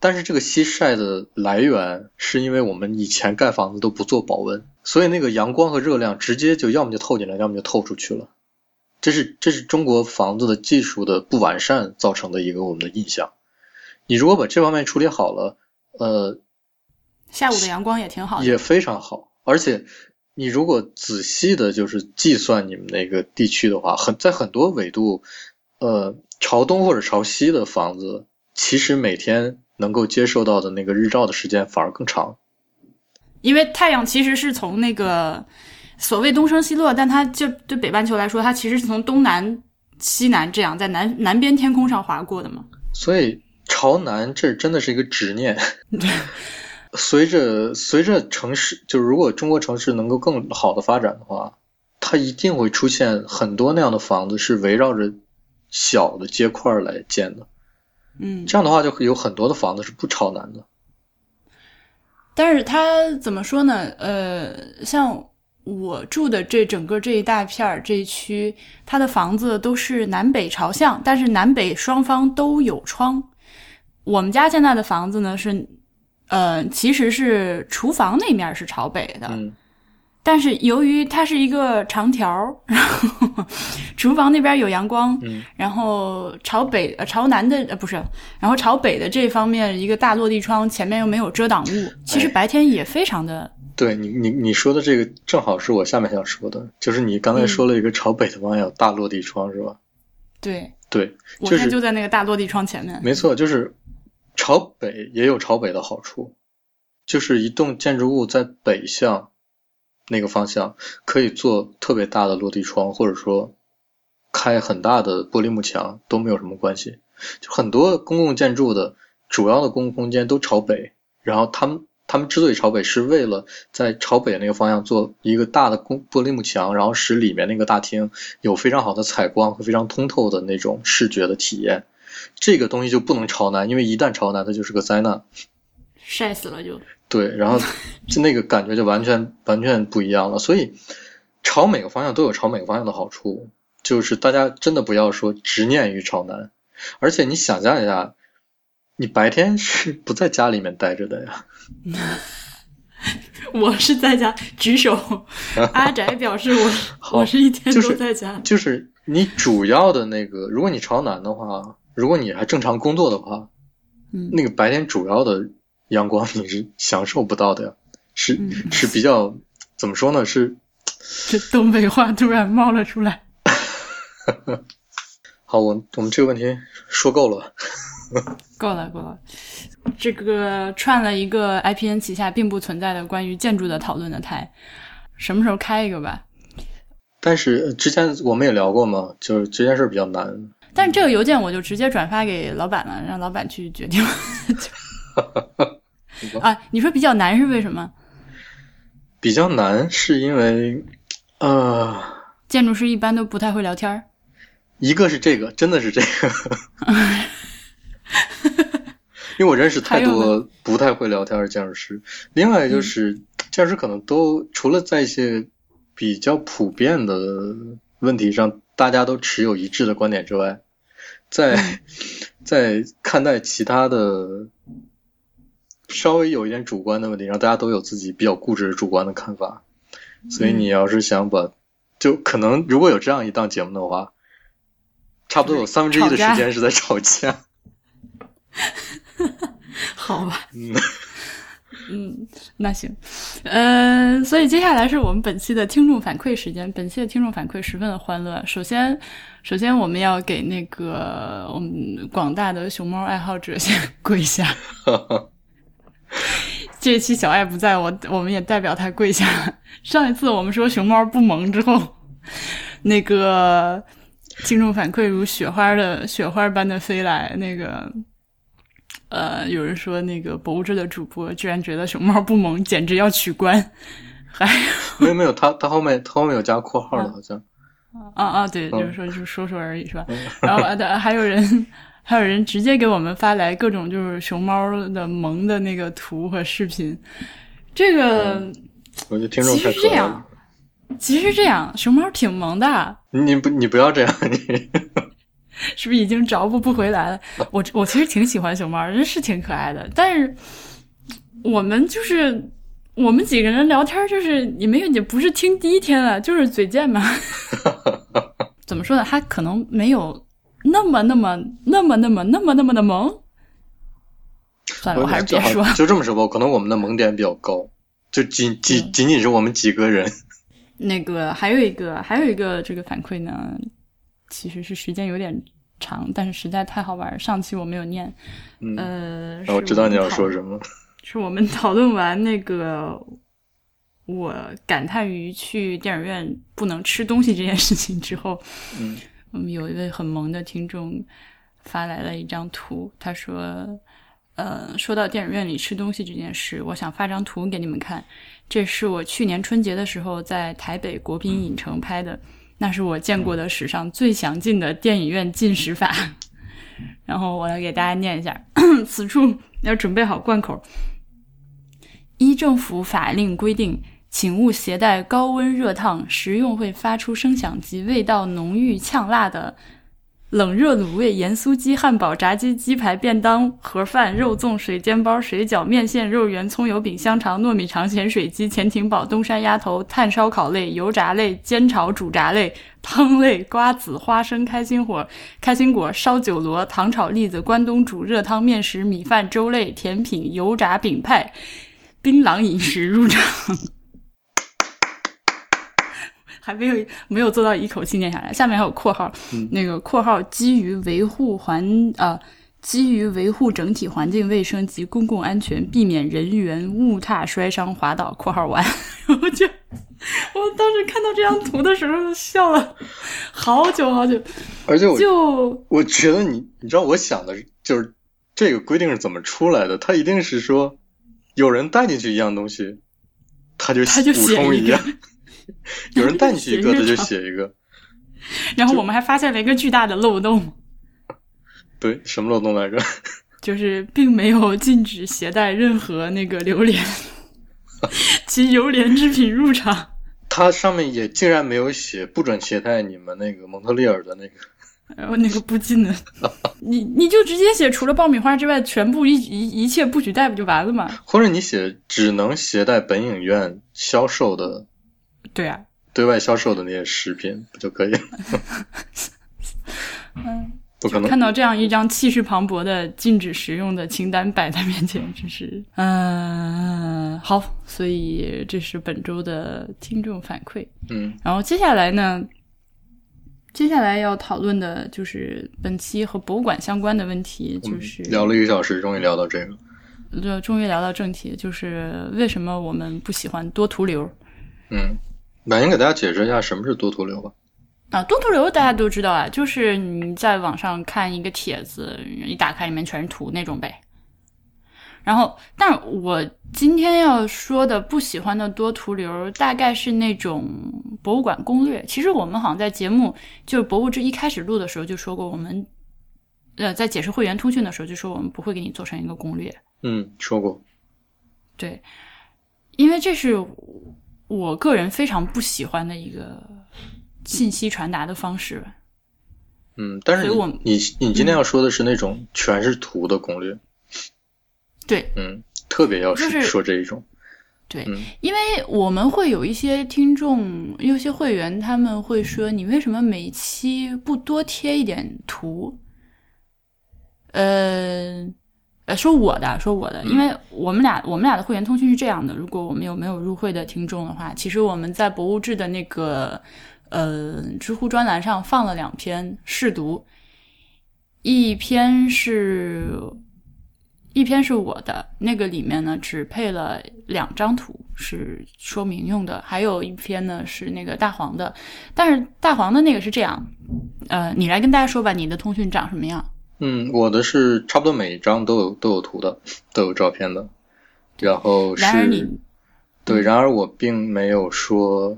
但是这个西晒的来源是因为我们以前盖房子都不做保温，所以那个阳光和热量直接就要么就透进来，要么就透出去了。这是这是中国房子的技术的不完善造成的一个我们的印象。你如果把这方面处理好了，呃，下午的阳光也挺好的，也非常好。而且你如果仔细的，就是计算你们那个地区的话，很在很多纬度，呃，朝东或者朝西的房子，其实每天能够接受到的那个日照的时间反而更长。因为太阳其实是从那个所谓东升西落，但它就对北半球来说，它其实是从东南西南这样在南南边天空上划过的嘛。所以朝南这真的是一个执念。<laughs> 随着随着城市，就是如果中国城市能够更好的发展的话，它一定会出现很多那样的房子，是围绕着小的街块来建的。嗯，这样的话就有很多的房子是不朝南的。但是它怎么说呢？呃，像我住的这整个这一大片儿这一区，它的房子都是南北朝向，但是南北双方都有窗。我们家现在的房子呢是，呃，其实是厨房那面是朝北的，嗯但是由于它是一个长条儿，然后 <laughs> 厨房那边有阳光，嗯。然后朝北呃朝南的呃不是，然后朝北的这方面一个大落地窗，前面又没有遮挡物，其实哎白天也非常的对你你你说的这个正好是我下面想说的，就是你刚才说了一个朝北的方向有大落地窗是吧？对。对，我就是现在就在那个大落地窗前面，没错，就是朝北也有朝北的好处，就是一栋建筑物在北向那个方向可以做特别大的落地窗，或者说开很大的玻璃幕墙都没有什么关系。就很多公共建筑的主要的公共空间都朝北，然后他们他们之所以朝北，是为了在朝北那个方向做一个大的公玻璃幕墙，然后使里面那个大厅有非常好的采光和非常通透的那种视觉的体验。这个东西就不能朝南，因为一旦朝南，它就是个灾难。晒死了就。对，然后就那个感觉就完全完全不一样了。所以朝每个方向都有朝每个方向的好处，就是大家真的不要说执念于朝南。而且你想象一下，你白天是不在家里面待着的呀。<laughs> 我是在家举手，<laughs> 阿宅表示我我是一天都在家。就是你主要的那个，如果你朝南的话，如果你还正常工作的话，嗯那个白天主要的阳光你是享受不到的呀，是嗯是比较怎么说呢？是 <laughs> 这东北话突然冒了出来。<laughs> 好，我我们这个问题说够了。<laughs> 够了，够了。这个串了一个 IPN 旗下并不存在的关于建筑的讨论的台，什么时候开一个吧？但是呃之前我们也聊过嘛，就是这件事比较难。但是这个邮件我就直接转发给老板了，让老板去决定。<laughs> 啊，你说比较难是为什么？比较难是因为，呃，建筑师一般都不太会聊天儿。一个是这个，真的是这个，<laughs> 因为我认识太多不太会聊天的建筑师。另外就是，建筑师可能都除了在一些比较普遍的问题上，大家都持有一致的观点之外，在 <laughs> 在看待其他的稍微有一点主观的问题上，大家都有自己比较固执主观的看法。所以你要是想把，就可能如果有这样一档节目的话，差不多有三分之一的时间是在吵架。<laughs> 好吧，嗯，嗯，那行，呃，所以接下来是我们本期的听众反馈时间。本期的听众反馈十分的欢乐。首先，首先我们要给那个我们广大的熊猫爱好者先跪下。<laughs> <laughs> 这一期小爱不在我，我们也代表他跪下。上一次我们说熊猫不萌之后，那个听众反馈如雪花的雪花般的飞来，那个。呃，有人说那个博物志的主播居然觉得熊猫不萌，简直要取关。还没有没有，他他后面他后面有加括号的，好像。啊啊，对，就是说就说说而已，是吧？然后他，还有人还有人直接给我们发来各种就是熊猫的萌的那个图和视频。这个我觉得听众其实是这样。，其实这样，熊猫挺萌的，你不你不要这样，你 <laughs> 是不是已经找补不回来了？我我其实挺喜欢熊猫，人是挺可爱的，但是我们就是我们几个人聊天，就是你们也不是听第一天了，就是嘴贱嘛。<laughs> 怎么说呢？他可能没有那么那么那么那么那么那么的萌，算了，我还是别说。就这么说吧，可能我们的萌点比较高，就仅仅仅仅是我们几个人。那个还有一个还有一个这个反馈呢，其实是时间有点长，但是实在太好玩。上期我没有念，呃，我知道你要说什么，是我们讨论完那个，我感叹于去电影院不能吃东西这件事情之后，嗯，我们有一位很萌的听众发来了一张图，他说。呃，说到电影院里吃东西这件事，我想发张图给你们看。这是我去年春节的时候在台北国宾影城拍的，那是我见过的史上最详尽的电影院进食法。<laughs> 然后我来给大家念一下，<coughs> 此处要准备好贯口。依政府法令规定，请勿携带高温热烫、食用会发出声响及味道浓郁呛辣的。冷热卤味、盐酥鸡、汉堡、炸鸡、鸡排、便当、盒饭、肉粽、水煎包、水饺、面线、肉圆、葱油饼、香肠、糯米肠、咸水鸡、潜艇堡、东山鸭头、炭烧烤类、油炸类、煎炒煮炸类、汤类、瓜子、花生、开心果、开心果、烧酒螺、糖炒栗子、关东煮、热汤面食、米饭、粥类、甜品、油炸饼派、槟榔饮食入场。还没有没有做到一口气念下来，下面还有括号，那个括号基于维护环呃，基于维护整体环境卫生及公共安全，避免人员误踏摔伤滑倒。括号完，我就我当时看到这张图的时候笑了好久好久，而且我就我觉得你你知道我想的就是这个规定是怎么出来的？他一定是说有人带进去一样东西，他就他就补充一样。<laughs> 有人带你去一个，他就写一个。<laughs> 然后我们还发现了一个巨大的漏洞。<laughs> 对，什么漏洞来着？就是并没有禁止携带任何那个榴莲及榴莲制品入场。它上面也竟然没有写不准携带你们那个蒙特利尔的那个，然后那个不禁的，你你就直接写除了爆米花之外，全部一一一切不许带不就完了吗？或者你写只能携带本影院销售的。对啊，对外销售的那些食品不就可以了？<laughs> 嗯，<laughs> 不可能看到这样一张气势磅礴的禁止食用的清单摆在面前，真是嗯好。所以这是本周的听众反馈。嗯，然后接下来呢，接下来要讨论的就是本期和博物馆相关的问题，就是聊了一个小时，终于聊到这个，就终于聊到正题，就是为什么我们不喜欢多图流？嗯。马英给大家解释一下什么是多图流吧。啊，多图流大家都知道啊，就是你在网上看一个帖子，一打开里面全是图那种呗。然后，但我今天要说的不喜欢的多图流，大概是那种博物馆攻略。其实我们好像在节目就是博物志一开始录的时候就说过，我们呃在解释会员通讯的时候就说我们不会给你做成一个攻略。嗯，说过。对，因为这是。我个人非常不喜欢的一个信息传达的方式。嗯，但是你你你今天要说的是那种全是图的攻略。对，嗯，特别要说这一种。对，因为我们会有一些听众，有些会员，他们会说：“你为什么每期不多贴一点图？”呃。说我的，说我的，因为我们俩我们俩的会员通讯是这样的：如果我们有没有入会的听众的话，其实我们在博物志的那个呃知乎专栏上放了两篇试读，一篇是一篇是我的那个里面呢只配了两张图是说明用的，还有一篇呢是那个大黄的，但是大黄的那个是这样，呃，你来跟大家说吧，你的通讯长什么样？嗯，我的是差不多每一张都有都有图的，都有照片的。然后是，对，然而我并没有说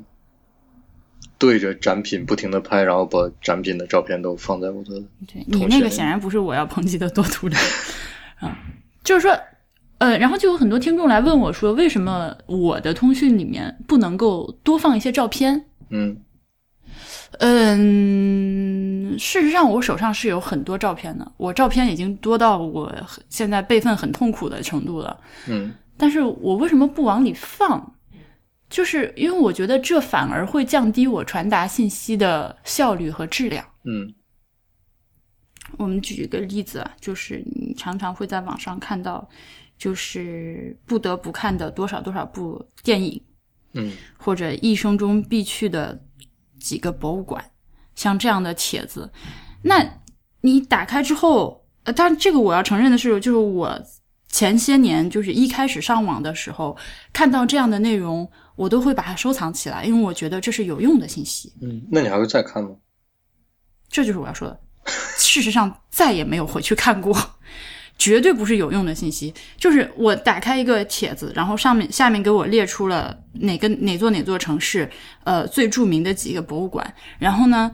对着展品不停的拍，然后把展品的照片都放在我的。对你那个显然不是我要抨击的多图的啊，就是说，呃，然后就有很多听众来问我说，为什么我的通讯里面不能够多放一些照片？嗯。嗯，事实上，我手上是有很多照片的，我照片已经多到我现在备份很痛苦的程度了。嗯，但是我为什么不往里放？就是因为我觉得这反而会降低我传达信息的效率和质量。嗯，我们举一个例子，就是你常常会在网上看到，就是不得不看的多少多少部电影，嗯或者一生中必去的几个博物馆，像这样的帖子，那你打开之后，呃，当然这个我要承认的是，就是我前些年就是一开始上网的时候，看到这样的内容，我都会把它收藏起来，因为我觉得这是有用的信息。嗯，那你还会再看吗？这就是我要说的。事实上，再也没有回去看过，绝对不是有用的信息。就是我打开一个帖子，然后上面下面给我列出了哪个哪座哪座城市，呃，最著名的几个博物馆，然后呢，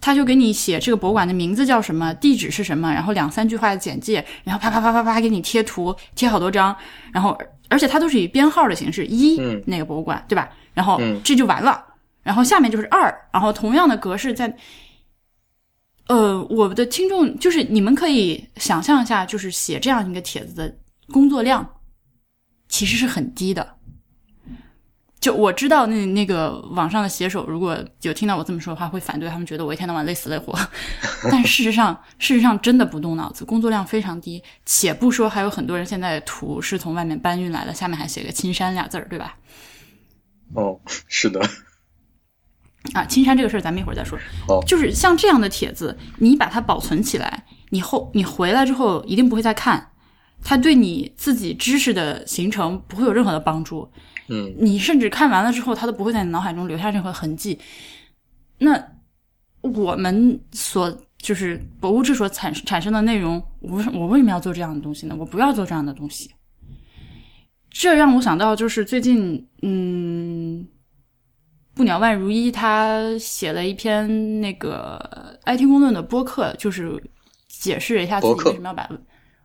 他就给你写这个博物馆的名字叫什么，地址是什么，然后两三句话的简介，然后啪啪啪啪啪给你贴图，贴好多张，然后而且它都是以编号的形式，一、嗯那个博物馆，对吧？然后嗯这就完了，然后下面就是二，然后同样的格式在。呃，我的听众就是你们可以想象一下，就是写这样一个帖子的工作量其实是很低的。就我知道那那个网上的写手，如果有听到我这么说的话，会反对，他们觉得我一天到晚累死累活。<laughs> 但事实上，事实上真的不动脑子，工作量非常低。且不说还有很多人现在图是从外面搬运来的，下面还写个“青山”俩字儿，对吧？哦，是的，啊，青山这个事儿咱们一会儿再说。好就是像这样的帖子，你把它保存起来，你后你回来之后一定不会再看，它对你自己知识的形成不会有任何的帮助。嗯你甚至看完了之后，它都不会在你脑海中留下任何痕迹。那我们所就是博物志所产产生的内容，我我为什么要做这样的东西呢？我不要做这样的东西。这让我想到，就是最近，嗯，不鸟万如一他写了一篇那个 IT 公论的播客，就是解释一下自己为什么要把，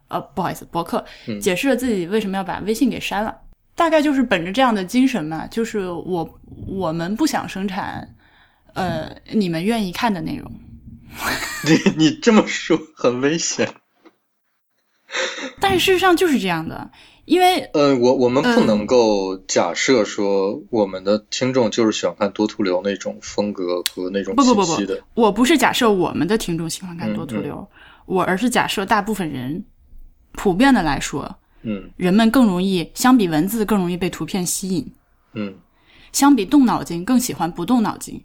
呃，不好意思，博客嗯解释了自己为什么要把微信给删了。大概就是本着这样的精神嘛，就是我我们不想生产，呃，你们愿意看的内容。你 <laughs> 你这么说很危险。但是事实上就是这样的，因为呃，我我们不嗯能够假设说我们的听众就是喜欢看多图流那种风格和那种不不不不的。我不是假设我们的听众喜欢看多图嗯嗯流，我而是假设大部分人，普遍的来说，嗯人们更容易相比文字更容易被图片吸引，嗯，相比动脑筋更喜欢不动脑筋。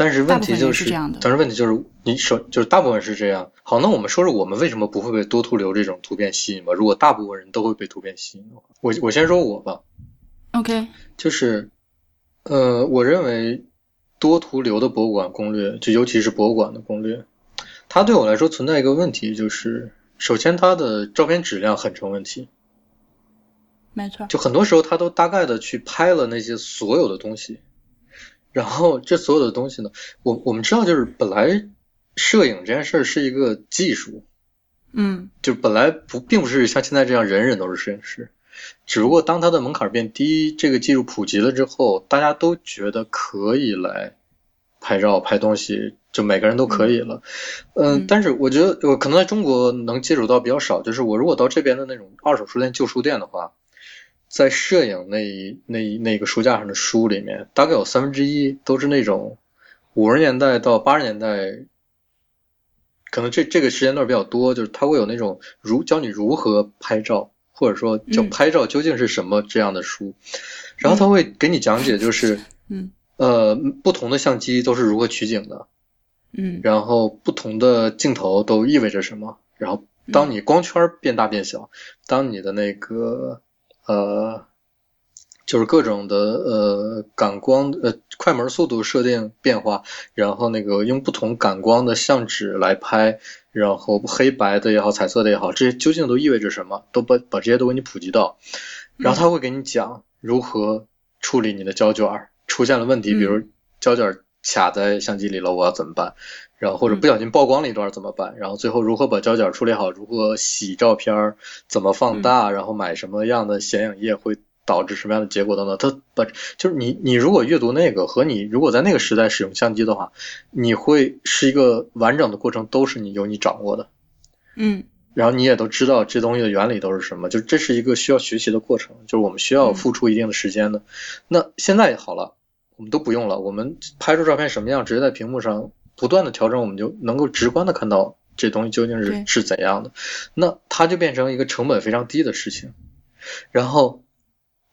但是问题就是这样的但是问题就是你首就是大部分是这样。好，那我们说说我们为什么不会被多图流这种图片吸引吧？如果大部分人都会被图片吸引的话，我我先说我吧，OK，就是呃，我认为多图流的博物馆攻略，就尤其是博物馆的攻略，它对我来说存在一个问题，就是首先它的照片质量很成问题。没错，就很多时候他都大概的去拍了那些所有的东西，然后这所有的东西呢，我我们知道就是本来摄影这件事儿是一个技术，嗯就本来不并不是像现在这样人人都是摄影师，只不过当它的门槛变低，这个技术普及了之后，大家都觉得可以来拍照拍东西，就每个人都可以了。嗯、嗯但是我觉得我可能在中国能接触到比较少，就是我如果到这边的那种二手书店、旧书店的话，在摄影那一那一那个书架上的书里面，大概有三分之一都是那种五十年代到八十年代，可能这这个时间段比较多，就是它会有那种如教你如何拍照，或者说叫嗯拍照究竟是什么这样的书，然后他会给你讲解，就是嗯。呃不同的相机都是如何取景的，嗯。然后不同的镜头都意味着什么，然后当你光圈变大变小，当你的那个呃，就是各种的呃感光呃快门速度设定变化，然后那个用不同感光的相纸来拍，然后黑白的也好，彩色的也好，这些究竟都意味着什么？都把把这些都给你普及到，然后他会给你讲如何处理你的胶卷儿出现了问题，比如胶卷儿卡在相机里了，我要怎么办？然后或者不小心曝光了一段怎么办？然后最后如何把胶卷处理好？如何洗照片儿？怎么放大？然后买什么样的显影液会导致什么样的结果等等？它把就是你你如果阅读那个和你如果在那个时代使用相机的话，你会是一个完整的过程，都是你由你掌握的。嗯然后你也都知道这东西的原理都是什么，就这是一个需要学习的过程，就是我们需要付出一定的时间的。那现在好了，我们都不用了，我们拍出照片什么样，直接在屏幕上不断的调整，我们就能够直观的看到这东西究竟是是怎样的。那它就变成一个成本非常低的事情。然后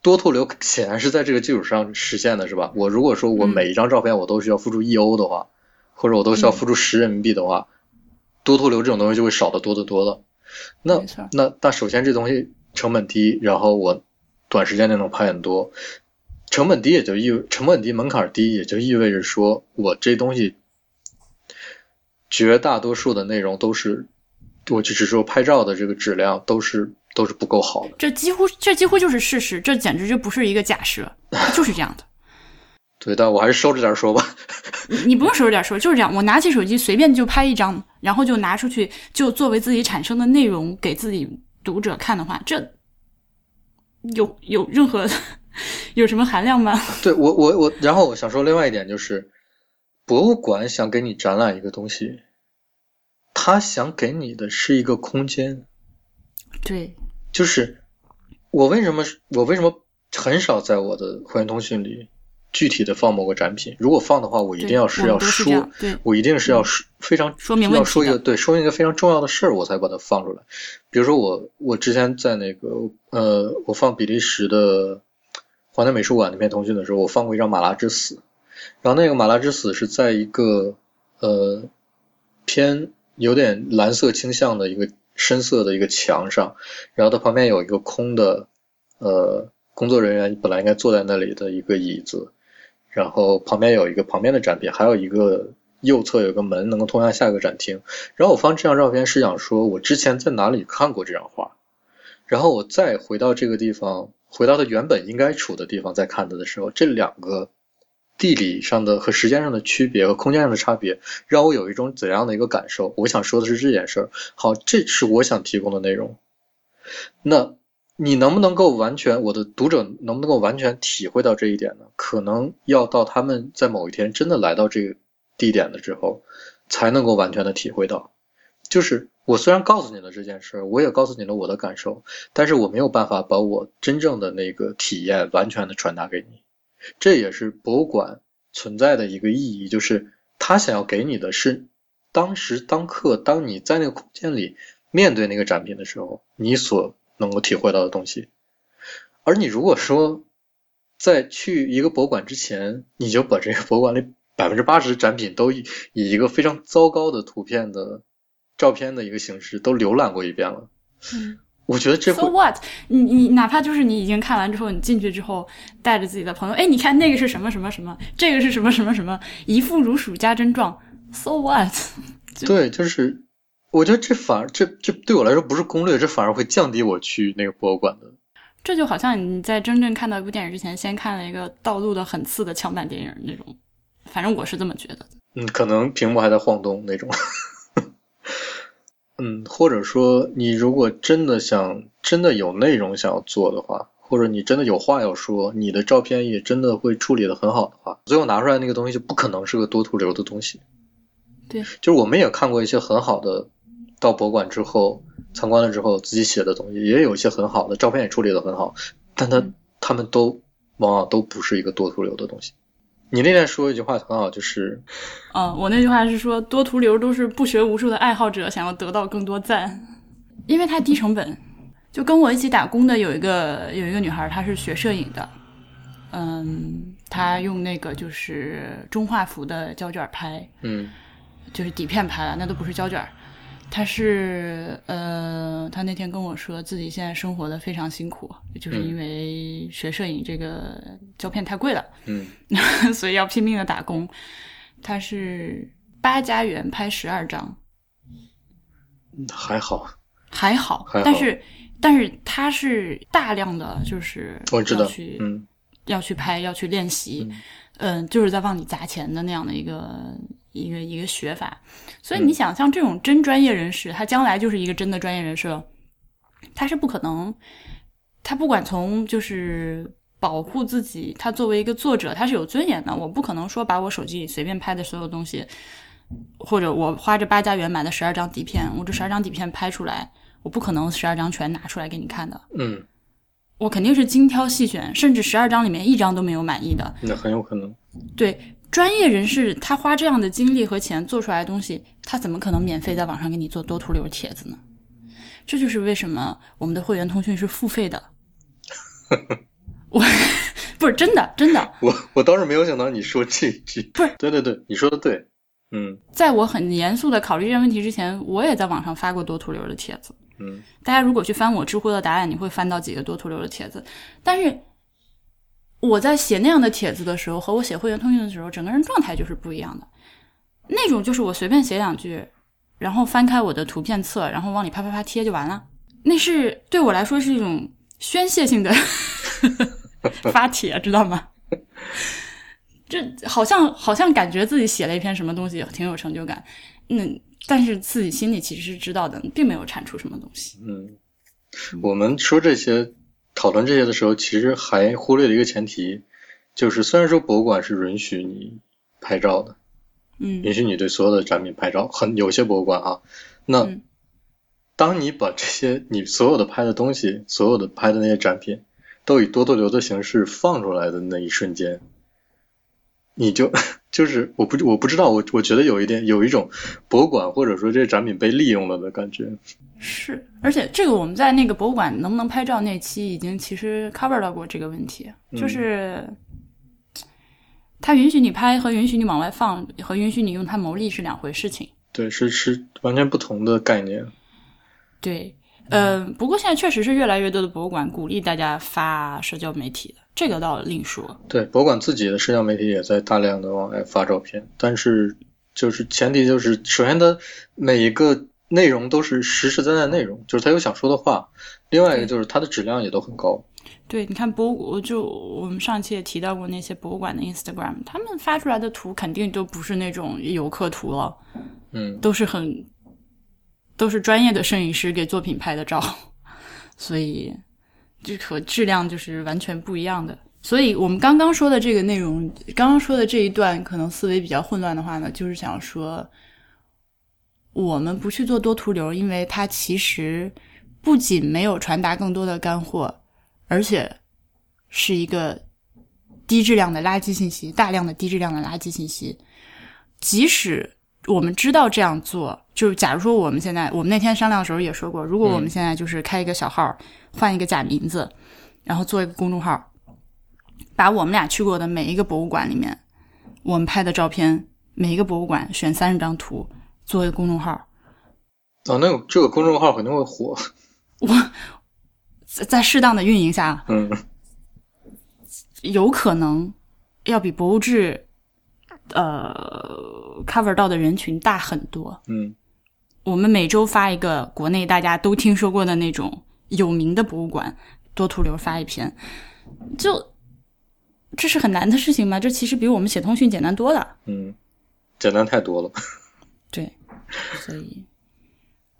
多图流显然是在这个基础上实现的，是吧？我如果说我嗯每一张照片我都需要付出一欧的话，或者我都需要嗯付出十人民币的话，多图流这种东西就会少得多得多了。那那那首先这东西成本低，然后我短时间内能拍很多，成本低也就意味成本低门槛低，也就意味着说我这东西绝大多数的内容都是，我就只说拍照的这个质量都是都是不够好的。这几乎这几乎就是事实，这简直就不是一个假设，就是这样的。<laughs> 对，但我还是收着点说吧。你你不用收着点说，就是这样。我拿起手机随便就拍一张，然后就拿出去，就作为自己产生的内容给自己读者看的话，这有有任何 <laughs> 有什么含量吗？<laughs> 对我我我，然后我想说另外一点就是，博物馆想给你展览一个东西，他想给你的是一个空间。对，就是我为什么我为什么很少在我的会员通讯里具体的放某个展品？如果放的话，我一定要是要说我一定是要说非常说明要说一个对说明一个非常重要的事儿，我才把它放出来。比如说我我之前在那个呃，我放比利时的华南美术馆那篇通讯的时候，我放过一张马拉之死，然后那个马拉之死是在一个呃偏有点蓝色倾向的一个深色的一个墙上，然后它旁边有一个空的呃工作人员本来应该坐在那里的一个椅子，然后旁边有一个旁边的展品，还有一个右侧有个门能够通向下一个展厅。然后我放这张照片是想说，我之前在哪里看过这张画，然后我再回到这个地方，回到它原本应该处的地方再看它的时候，这两个地理上的和时间上的区别和空间上的差别，让我有一种怎样的一个感受？我想说的是这件事儿。好，这是我想提供的内容。那你能不能够完全，我的读者能不能够完全体会到这一点呢？可能要到他们在某一天真的来到这个地点的之后，才能够完全的体会到。就是我虽然告诉你了这件事，我也告诉你了我的感受，但是我没有办法把我真正的那个体验完全的传达给你。这也是博物馆存在的一个意义，就是他想要给你的是当时当刻，当你在那个空间里面对那个展品的时候，你所能够体会到的东西。而你如果说在去一个博物馆之前，你就把这个博物馆里百分之八十的展品都以一个非常糟糕的图片的照片的一个形式都浏览过一遍了，嗯我觉得这，so what？你你哪怕就是你已经看完之后，你进去之后带着自己的朋友，哎，你看那个是什么什么什么，这个是什么什么什么，一副如数家珍状，so what？<laughs> 对，就是我觉得这反而这这对我来说不是攻略，这反而会降低我去那个博物馆的。这就好像你在真正看到一部电影之前，先看了一个道路的很次的枪版电影那种，反正我是这么觉得的。嗯，可能屏幕还在晃动那种。嗯，或者说你如果真的想真的有内容想要做的话，或者你真的有话要说，你的照片也真的会处理的很好的话，最后拿出来那个东西就不可能是个多图流的东西。对，就是我们也看过一些很好的，到博物馆之后参观了之后自己写的东西，也有一些很好的照片也处理的很好，但它他们都往往都不是一个多图流的东西。你那天说一句话很好，就是嗯，我那句话是说，多图流都是不学无术的爱好者想要得到更多赞，因为它低成本。就跟我一起打工的有一个有一个女孩，她是学摄影的，嗯，她用那个就是中画幅的胶卷拍，嗯就是底片拍了，那都不是胶卷儿。他是呃，他那天跟我说自己现在生活的非常辛苦，就是因为学摄影这个胶片太贵了，嗯。<laughs> 所以要拼命的打工。他是八加元拍十二张，还好，还好，但是但是他是大量的就是我知道要去，嗯。要去拍，要去练习，嗯、就是在往里砸钱的那样的一个一个一个学法。所以你想，像这种真专业人士，他将来就是一个真的专业人士了，他是不可能，他不管从就是保护自己，他作为一个作者，他是有尊严的。我不可能说把我手机里随便拍的所有东西，或者我花着八加元买的十二张底片，我这十二张底片拍出来，我不可能十二张全拿出来给你看的。嗯，我肯定是精挑细选，甚至十二张里面一张都没有满意的。那很有可能，对，专业人士他花这样的精力和钱做出来的东西，他怎么可能免费在网上给你做多图流帖子呢？这就是为什么我们的会员通讯是付费的。<laughs> 我不是真的，真的。我我倒是没有想到你说这句，不是，对对对，你说的对，嗯在我很严肃的考虑这个问题之前，我也在网上发过多图流的帖子。嗯大家如果去翻我知乎的答案，你会翻到几个多图流的帖子。但是我在写那样的帖子的时候，和我写会员通讯的时候，整个人状态就是不一样的。那种就是我随便写两句，然后翻开我的图片册，然后往里啪啪啪贴就完了。那是对我来说是一种宣泄性的 <laughs> 发帖，知道吗？这好像好像感觉自己写了一篇什么东西，挺有成就感。嗯，但是自己心里其实是知道的，并没有产出什么东西。嗯，我们说这些讨论这些的时候，其实还忽略了一个前提，就是虽然说博物馆是允许你拍照的，嗯。允许你对所有的展品拍照，很有些博物馆啊，那嗯。当你把这些你所有的拍的东西，所有的拍的那些展品，都以多多流的形式放出来的那一瞬间，你就就是我不我不知道，我我觉得有一点有一种博物馆或者说这展品被利用了的感觉。是，而且这个我们在那个博物馆能不能拍照那期已经其实 cover 到过这个问题，就是 <tsk> 它允许你拍和允许你往外放和允许你用它牟利是两回事情。对，是是完全不同的概念。对，呃，不过现在确实是越来越多的博物馆鼓励大家发社交媒体的，这个倒另说。对，博物馆自己的社交媒体也在大量的往外发照片，但是就是前提就是，首先它每一个内容都是实实在在内容，就是他有想说的话；另外一个就是它的质量也都很高。对，你看博物，就我们上期也提到过那些博物馆的 Instagram，他们发出来的图肯定都不是那种游客图了，嗯，都是很都是专业的摄影师给作品拍的照，<laughs> 所以这和质量就是完全不一样的。所以我们刚刚说的这个内容，刚刚说的这一段可能思维比较混乱的话呢，就是想说，我们不去做多图流，因为它其实不仅没有传达更多的干货，而且是一个低质量的垃圾信息，大量的低质量的垃圾信息。即使我们知道这样做，就是假如说我们现在，我们那天商量的时候也说过，如果我们现在就是开一个小号，换一个假名字，然后做一个公众号，把我们俩去过的每一个博物馆里面，我们拍的照片，每一个博物馆选三十张图，做一个公众号，哦，那个这个公众号肯定会火。我在适当的运营下，嗯有可能要比博物志呃 cover 到的人群大很多。嗯我们每周发一个国内大家都听说过的那种有名的博物馆，多图流发一篇，就这是很难的事情吗？这其实比我们写通讯简单多了。嗯，简单太多了。对，所以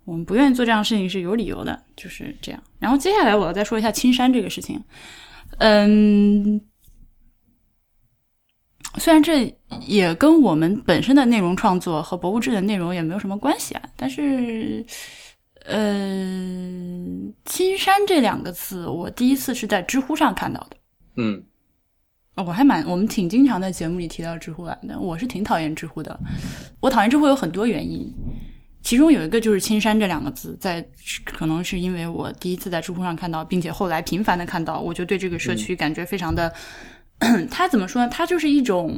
我们不愿意做这样的事情是有理由的，就是这样。然后接下来我要再说一下青山这个事情，嗯，虽然这也跟我们本身的内容创作和博物志的内容也没有什么关系啊，但是，呃，青山这两个字，我第一次是在知乎上看到的。嗯哦我还蛮，我们挺经常在节目里提到知乎来的。我是挺讨厌知乎的，我讨厌知乎有很多原因，其中有一个就是“青山”这两个字，在可能是因为我第一次在知乎上看到，并且后来频繁的看到，我就对这个社区感觉非常的，<clears throat> 它怎么说呢？他就是一种，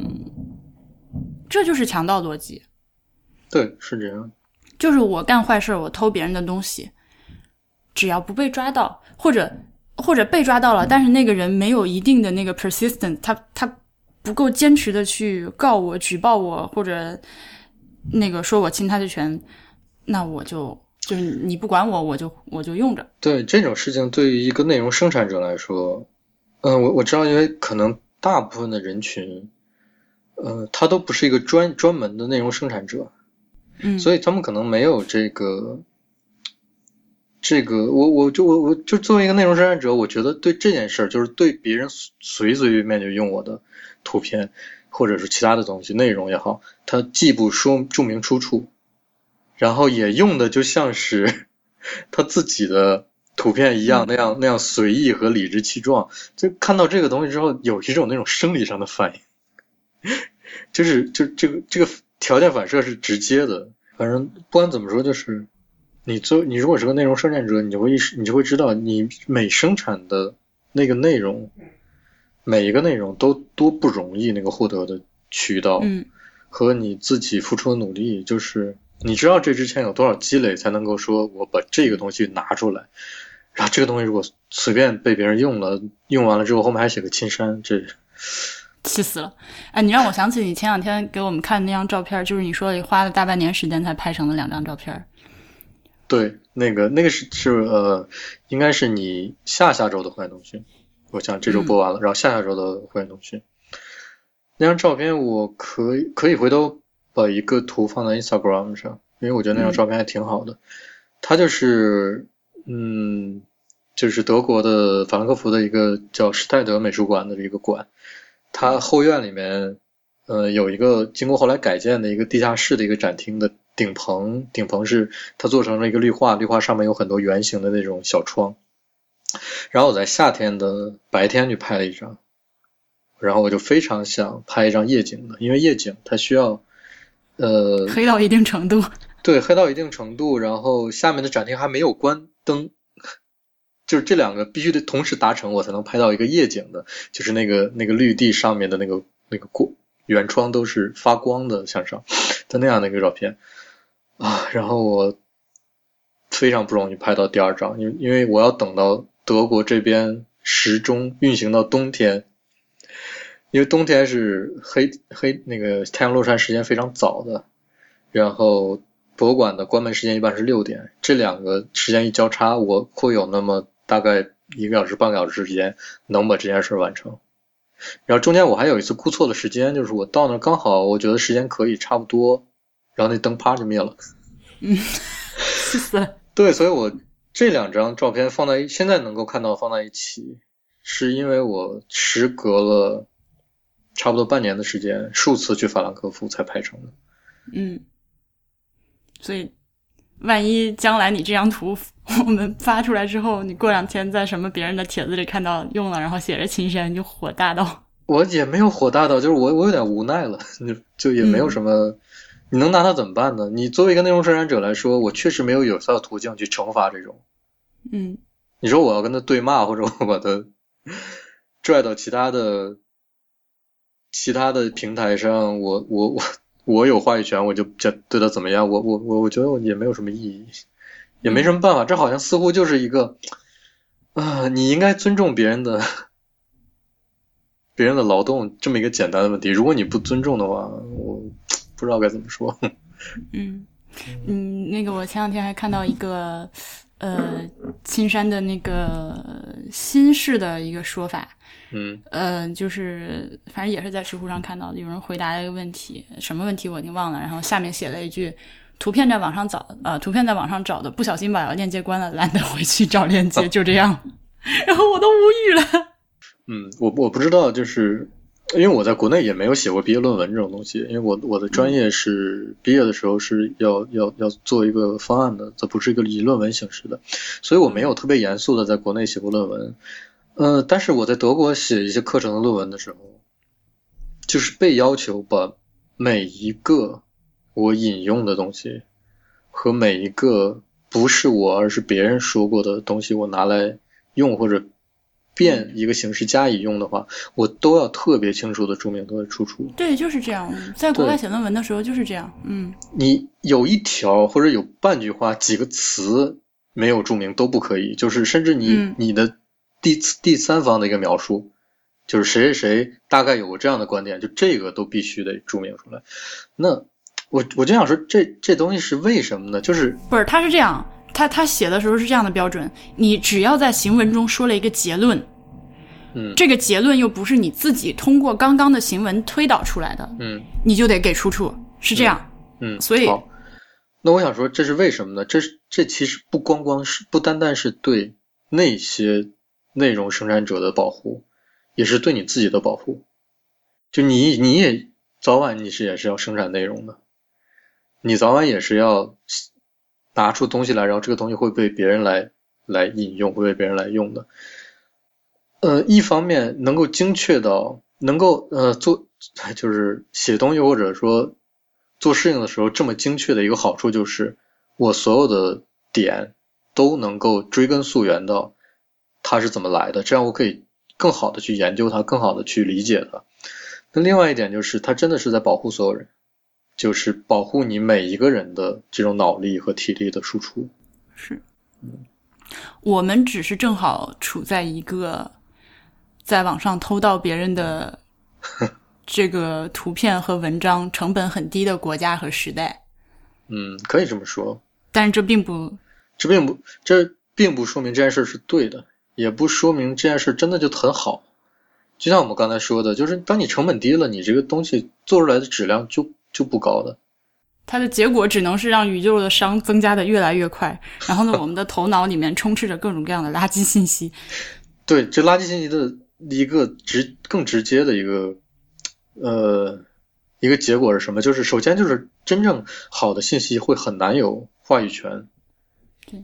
这就是强盗逻辑，对，是这样。就是我干坏事，我偷别人的东西，只要不被抓到，或者或者被抓到了，但是那个人没有一定的那个 persistent，他他不够坚持的去告我、举报我，或者那个说我侵他的权，那我就就是你不管我，我就我就用着。对这种事情，对于一个内容生产者来说，嗯、我我知道，因为可能大部分的人群，呃，他都不是一个专专门的内容生产者，嗯，所以他们可能没有这个，这个我我就我我就作为一个内容生产者，我觉得对这件事儿，就是对别人随随便便就用我的图片或者是其他的东西内容也好，他既不说注明出处，然后也用的就像是 <laughs> 他自己的图片一样，那样那样随意和理直气壮，就看到这个东西之后，有一种那种生理上的反应。<laughs> 就是就这个这个条件反射是直接的。反正不管怎么说，就是你做你如果是个内容生产者，你就会意识你就会知道，你每生产的那个内容，每一个内容都多不容易，那个获得的渠道嗯和你自己付出的努力，就是你知道这之前有多少积累，才能够说我把这个东西拿出来。然后这个东西如果随便被别人用了，用完了之后后面还写个青山，这气死了！哎，你让我想起你前两天给我们看的那张照片，就是你说你花了大半年时间才拍成的两张照片。对那个那个是是呃，应该是你下下周的会员通讯，我想这周播完了，然后下下周的会员通讯。那张照片我可以可以回头把一个图放在 Instagram 上，因为我觉得那张照片还挺好的。它就是嗯，就是德国的法兰克福的一个叫施泰德美术馆的一个馆，它后院里面呃有一个经过后来改建的一个地下室的一个展厅的顶棚，顶棚是它做成了一个绿化，绿化上面有很多圆形的那种小窗。然后我在夏天的白天去拍了一张，然后我就非常想拍一张夜景的，因为夜景它需要呃黑到一定程度。对，黑到一定程度，然后下面的展厅还没有关灯，就是这两个必须得同时达成，我才能拍到一个夜景的，就是那个那个绿地上面的那个那个过圆窗都是发光的向上的那样的一个照片啊，然后我非常不容易拍到第二张，因为因为我要等到德国这边时钟运行到冬天，因为冬天是黑黑那个太阳落山时间非常早的，然后。博物馆的关门时间一般是六点，这两个时间一交叉，我会有那么大概一个小时、半个小时时间能把这件事完成。然后中间我还有一次估错的时间，就是我到那刚好，我觉得时间可以差不多，然后那灯啪就灭了。<laughs> 嗯。对，所以我这两张照片放在现在能够看到放在一起，是因为我时隔了差不多半年的时间，数次去法兰克福才拍成的。嗯。所以，万一将来你这张图我们发出来之后，你过两天在什么别人的帖子里看到用了，然后写着青山，就火大到。我也没有火大到，就是我我有点无奈了，<laughs> 就就也没有什么，你能拿它怎么办呢？你作为一个内容生产者来说，我确实没有有效的途径去惩罚这种。嗯。你说我要跟他对骂，或者我把他拽到其他的其他的平台上，我我我。我有话语权，我就就对他怎么样？我我我我觉得我也没有什么意义，也没什么办法。这好像似乎就是一个啊，你应该尊重别人的别人的劳动这么一个简单的问题。如果你不尊重的话，我不知道该怎么说。<laughs> 嗯嗯，那个我前两天还看到一个呃青山的那个新式的一个说法。嗯，呃，就是反正也是在知乎上看到的，有人回答了一个问题，什么问题我已经忘了，然后下面写了一句：图片在网上找，呃，图片在网上找的，不小心把链接关了，懒得回去找链接，就这样，然 <laughs> 后我都无语了。嗯，我我不知道，就是因为我在国内也没有写过毕业论文这种东西，因为我我的专业是毕业的时候是要要要做一个方案的，这不是一个以论文形式的，所以我没有特别严肃的在国内写过论文。呃，但是我在德国写一些课程的论文的时候，就是被要求把每一个我引用的东西和每一个不是我而是别人说过的东西，我拿来用或者变一个形式加以用的话，我都要特别清楚的注明它的出处。对，就是这样。在国外写论文的时候就是这样。嗯，你有一条或者有半句话、几个词没有注明都不可以，就是甚至你你的。第第三方的一个描述，就是谁谁谁大概有过这样的观点，就这个都必须得注明出来。那我我就想说，这这东西是为什么呢？就是不是他是这样，他他写的时候是这样的标准，你只要在行文中说了一个结论，嗯，这个结论又不是你自己通过刚刚的行文推导出来的，嗯，你就得给出处，是这样，嗯，所以，那我想说，这是为什么呢？这是这其实不光光是不单单是对那些。内容生产者的保护，也是对你自己的保护。就你，你也早晚你是也是要生产内容的，你早晚也是要拿出东西来，然后这个东西会被别人来来引用，会被别人来用的。呃，一方面能够精确到能够呃做 <laughs> 就是写东西或者说做事情的时候这么精确的一个好处，就是我所有的点都能够追根溯源到它是怎么来的，这样我可以更好的去研究它，更好的去理解它。那另外一点就是，它真的是在保护所有人，就是保护你每一个人的这种脑力和体力的输出。是，我们只是正好处在一个在网上偷盗别人的 <laughs> <laughs> 这个图片和文章成本很低的国家和时代。嗯，可以这么说。但是这并不，这并不，这并不说明这件事是对的，也不说明这件事真的就很好。就像我们刚才说的，就是当你成本低了，你这个东西做出来的质量就就不高的。它的结果只能是让宇宙的熵增加的越来越快。然后呢，我们的头脑里面充斥着各种各样的垃圾信息。<laughs> 对，这垃圾信息的一个直更直接的一个呃一个结果是什么？就是首先就是真正好的信息会很难有话语权。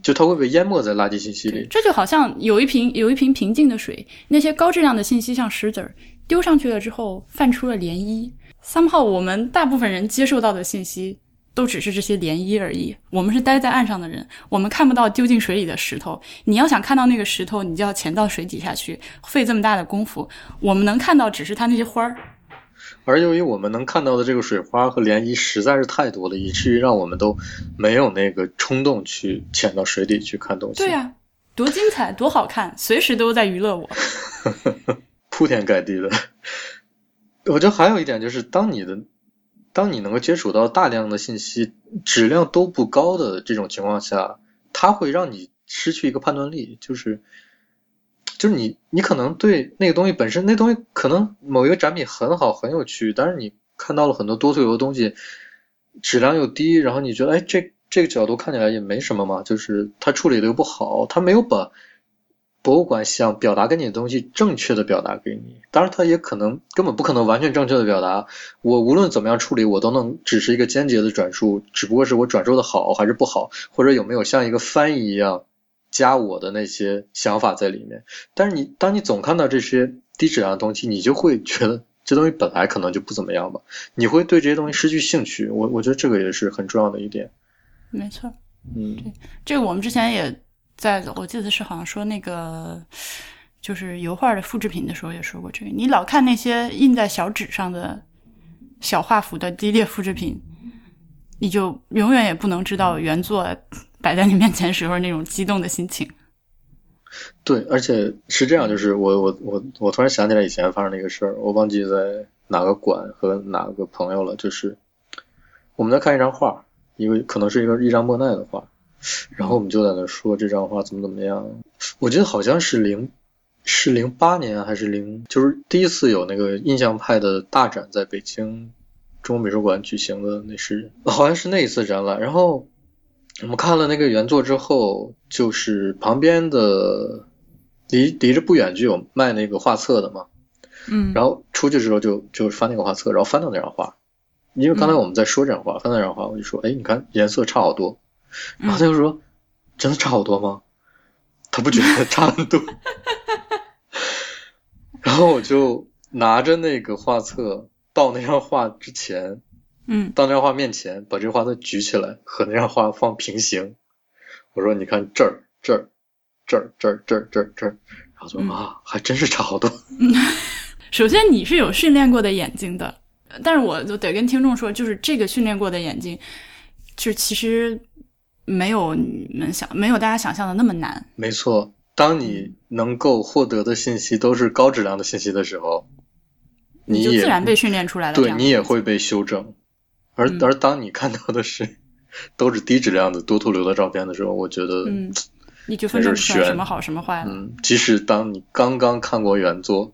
就它会被淹没在垃圾信息里，这就好像有一瓶有一瓶平静的水，那些高质量的信息像石子儿丢上去了之后泛出了涟漪。三号，我们大部分人接受到的信息都只是这些涟漪而已。我们是待在岸上的人，我们看不到丢进水里的石头。你要想看到那个石头，你就要潜到水底下去，费这么大的功夫。我们能看到只是它那些花儿。而由于我们能看到的这个水花和涟漪实在是太多了，以至于让我们都没有那个冲动去潜到水底去看东西。对呀，多精彩，多好看，随时都在娱乐我。<laughs> 铺天盖地的。我觉得还有一点就是，当你的，当你能够接触到大量的信息，质量都不高的这种情况下，它会让你失去一个判断力，就是。就是你，你可能对那个东西本身，那东西可能某一个展品很好，很有趣，但是你看到了很多多推流的东西，质量又低，然后你觉得，哎，这这个角度看起来也没什么嘛，就是它处理的又不好，它没有把博物馆想表达给你的东西正确的表达给你，当然它也可能根本不可能完全正确的表达，我无论怎么样处理，我都能只是一个间接的转述，只不过是我转述的好还是不好，或者有没有像一个翻译一样。加我的那些想法在里面，但是你当你总看到这些低质量的东西，你就会觉得这东西本来可能就不怎么样吧，你会对这些东西失去兴趣。我我觉得这个也是很重要的一点。没错，嗯，对，这个我们之前也在，我记得是好像说那个就是油画的复制品的时候也说过这个，你老看那些印在小纸上的小画幅的低劣复制品，你就永远也不能知道原作。摆在你面前时候那种激动的心情，对，而且是这样，就是我我我我突然想起来以前发生的一个事儿，我忘记在哪个馆和哪个朋友了，就是我们在看一张画，一个可能是一个一张莫奈的画，然后我们就在那说这张画怎么怎么样，我记得好像是零是零八年还是零，就是第一次有那个印象派的大展在北京中国美术馆举行的，那是好像是那一次展览，然后。我们看了那个原作之后，就是旁边的离离着不远就有卖那个画册的嘛，嗯，然后出去之后就就翻那个画册，然后翻到那张画，因为刚才我们在说这张画，翻到那张画，我就说，哎，你看颜色差好多，然后他就说，真的差好多吗？他不觉得差很多，<laughs> 然后我就拿着那个画册到那张画之前。嗯，到那张画面前，把这画册举起来，和那张画放平行。我说：“你看这儿，这儿，这儿，这儿，这儿，这儿，这儿。”然后说：“啊，还真是差好多。<laughs> ”首先，你是有训练过的眼睛的，但是我就得跟听众说，就是这个训练过的眼睛，就其实没有你们想，没有大家想象的那么难。没错，当你能够获得的信息都是高质量的信息的时候，你就自然被训练出来了。对你也会被修正。而而当你看到的是都是低质量的多图流的照片的时候，我觉得，嗯，你就分不出来什么好什么坏了。嗯，即使当你刚刚看过原作，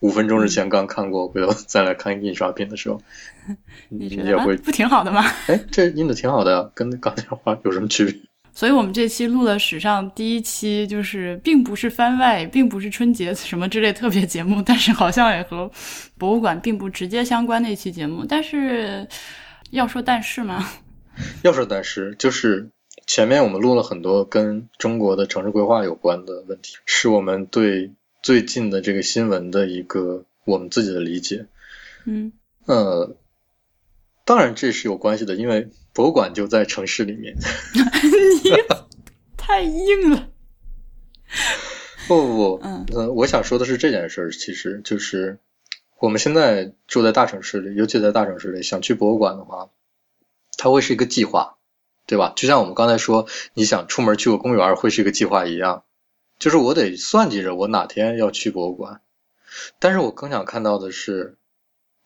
五分钟之前刚看过，回头再来看印刷品的时候，<laughs> 你也会不挺好的吗？哎，这印的挺好的呀，跟刚才画有什么区别？所以我们这期录了史上第一期，就是并不是番外，并不是春节什么之类特别节目，但是好像也和博物馆并不直接相关的一期节目，但是。要说但是吗？要说但是，就是前面我们录了很多跟中国的城市规划有关的问题，是我们对最近的这个新闻的一个我们自己的理解。嗯呃，当然这是有关系的，因为博物馆就在城市里面。<laughs> 你 <laughs> 太硬了。不不不，嗯呃，我想说的是这件事儿，其实就是我们现在住在大城市里，尤其在大城市里，想去博物馆的话，它会是一个计划，对吧？就像我们刚才说，你想出门去个公园会是一个计划一样，就是我得算计着我哪天要去博物馆。但是我更想看到的是，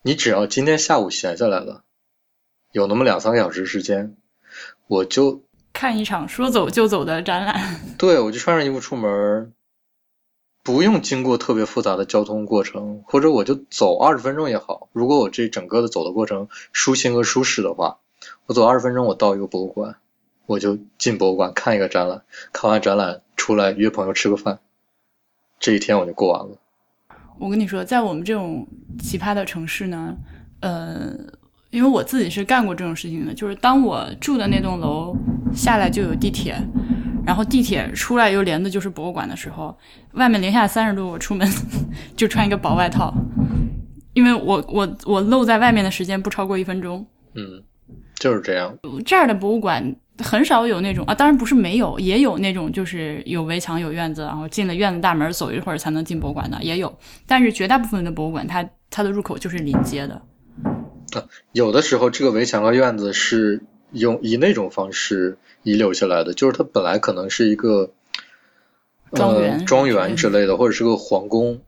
你只要今天下午闲下来了，有那么两三个小时时间，我就看一场说走就走的展览。<laughs> 对，我就穿上衣服出门，不用经过特别复杂的交通过程，或者我就走二十分钟也好。如果我这整个的走的过程舒心和舒适的话，我走二十分钟，我到一个博物馆，我就进博物馆看一个展览，看完展览出来约朋友吃个饭，这一天我就过完了。我跟你说，在我们这种奇葩的城市呢，呃，因为我自己是干过这种事情的，就是当我住的那栋楼下来就有地铁，然后地铁出来又连的就是博物馆的时候，外面零下三十度，我出门 <laughs> 就穿一个薄外套，因为我我我露在外面的时间不超过一分钟。嗯，就是这样。这儿的博物馆很少有那种啊，当然不是没有，也有那种就是有围墙、有院子，然后进了院子大门走一会儿才能进博物馆的，也有。但是绝大部分的博物馆，它它的入口就是临街的。有的时候，这个围墙和院子是用以那种方式遗留下来的，就是它本来可能是一个庄园呃、庄园之类的，或者是个皇宫，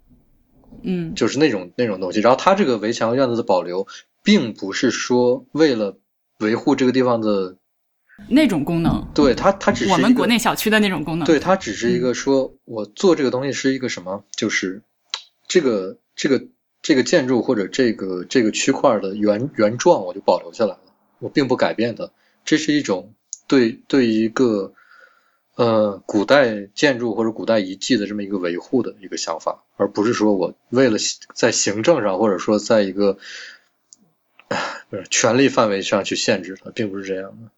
嗯就是那种那种东西。然后它这个围墙院子的保留，并不是说为了维护这个地方的，那种功能，对它它只是我们国内小区的那种功能。对，它只是一个说，我做这个东西是一个什么，就是这个这个这个建筑或者这个这个区块的原原状，我就保留下来了，我并不改变它。这是一种对对一个呃古代建筑或者古代遗迹的这么一个维护的一个想法，而不是说我为了在行政上或者说在一个唉不是权力范围上去限制它，并不是这样的。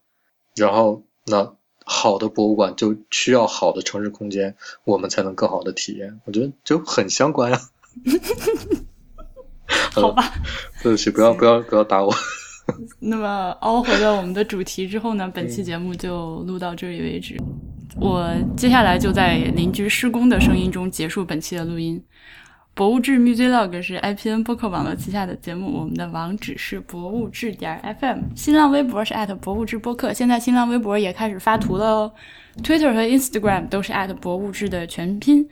然后那好的博物馆就需要好的城市空间，我们才能更好的体验。我觉得就很相关呀。<laughs> 好吧。对不起，不要不要不要打我。<laughs> 那么凹回到我们的主题之后呢，本期节目就录到这里为止。我接下来就在邻居施工的声音中结束本期的录音。博物志 Music Log 是 IPN 播客网络旗下的节目，我们的网址是博物志点 FM，新浪微博是博物志播客，现在新浪微博也开始发图了哦，Twitter 和 Instagram 都是博物志的全拼。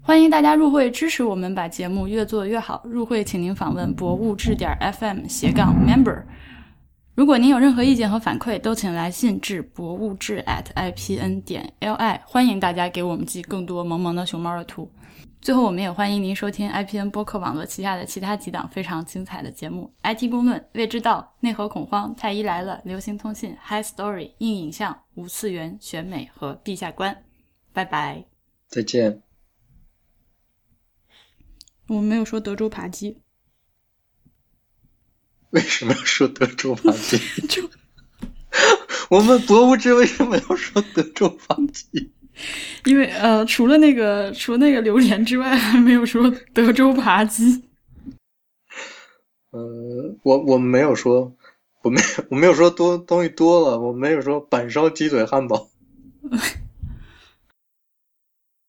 欢迎大家入会支持我们，把节目越做越好。入会请您访问博物志点 FM 斜杠 member。如果您有任何意见和反馈，都请来信至博物志 at ipn 点 li。欢迎大家给我们寄更多萌萌的熊猫的图。最后，我们也欢迎您收听 IPN 播客网络旗下的其他几档非常精彩的节目：IT 公论、未知道、内核恐慌、太医来了、流行通信、High Story、硬影像、无次元、选美和陛下观。拜拜。再见。我们没有说德州扒鸡。为什么要说德州扒鸡？就 <laughs> <laughs> 我们博物志为什么要说德州扒鸡？<laughs> 因为呃，除了那个除了那个榴莲之外，还没有说德州扒鸡。呃，我我没有说，我没我没有说多东西多了，我没有说板烧鸡腿汉堡。<laughs>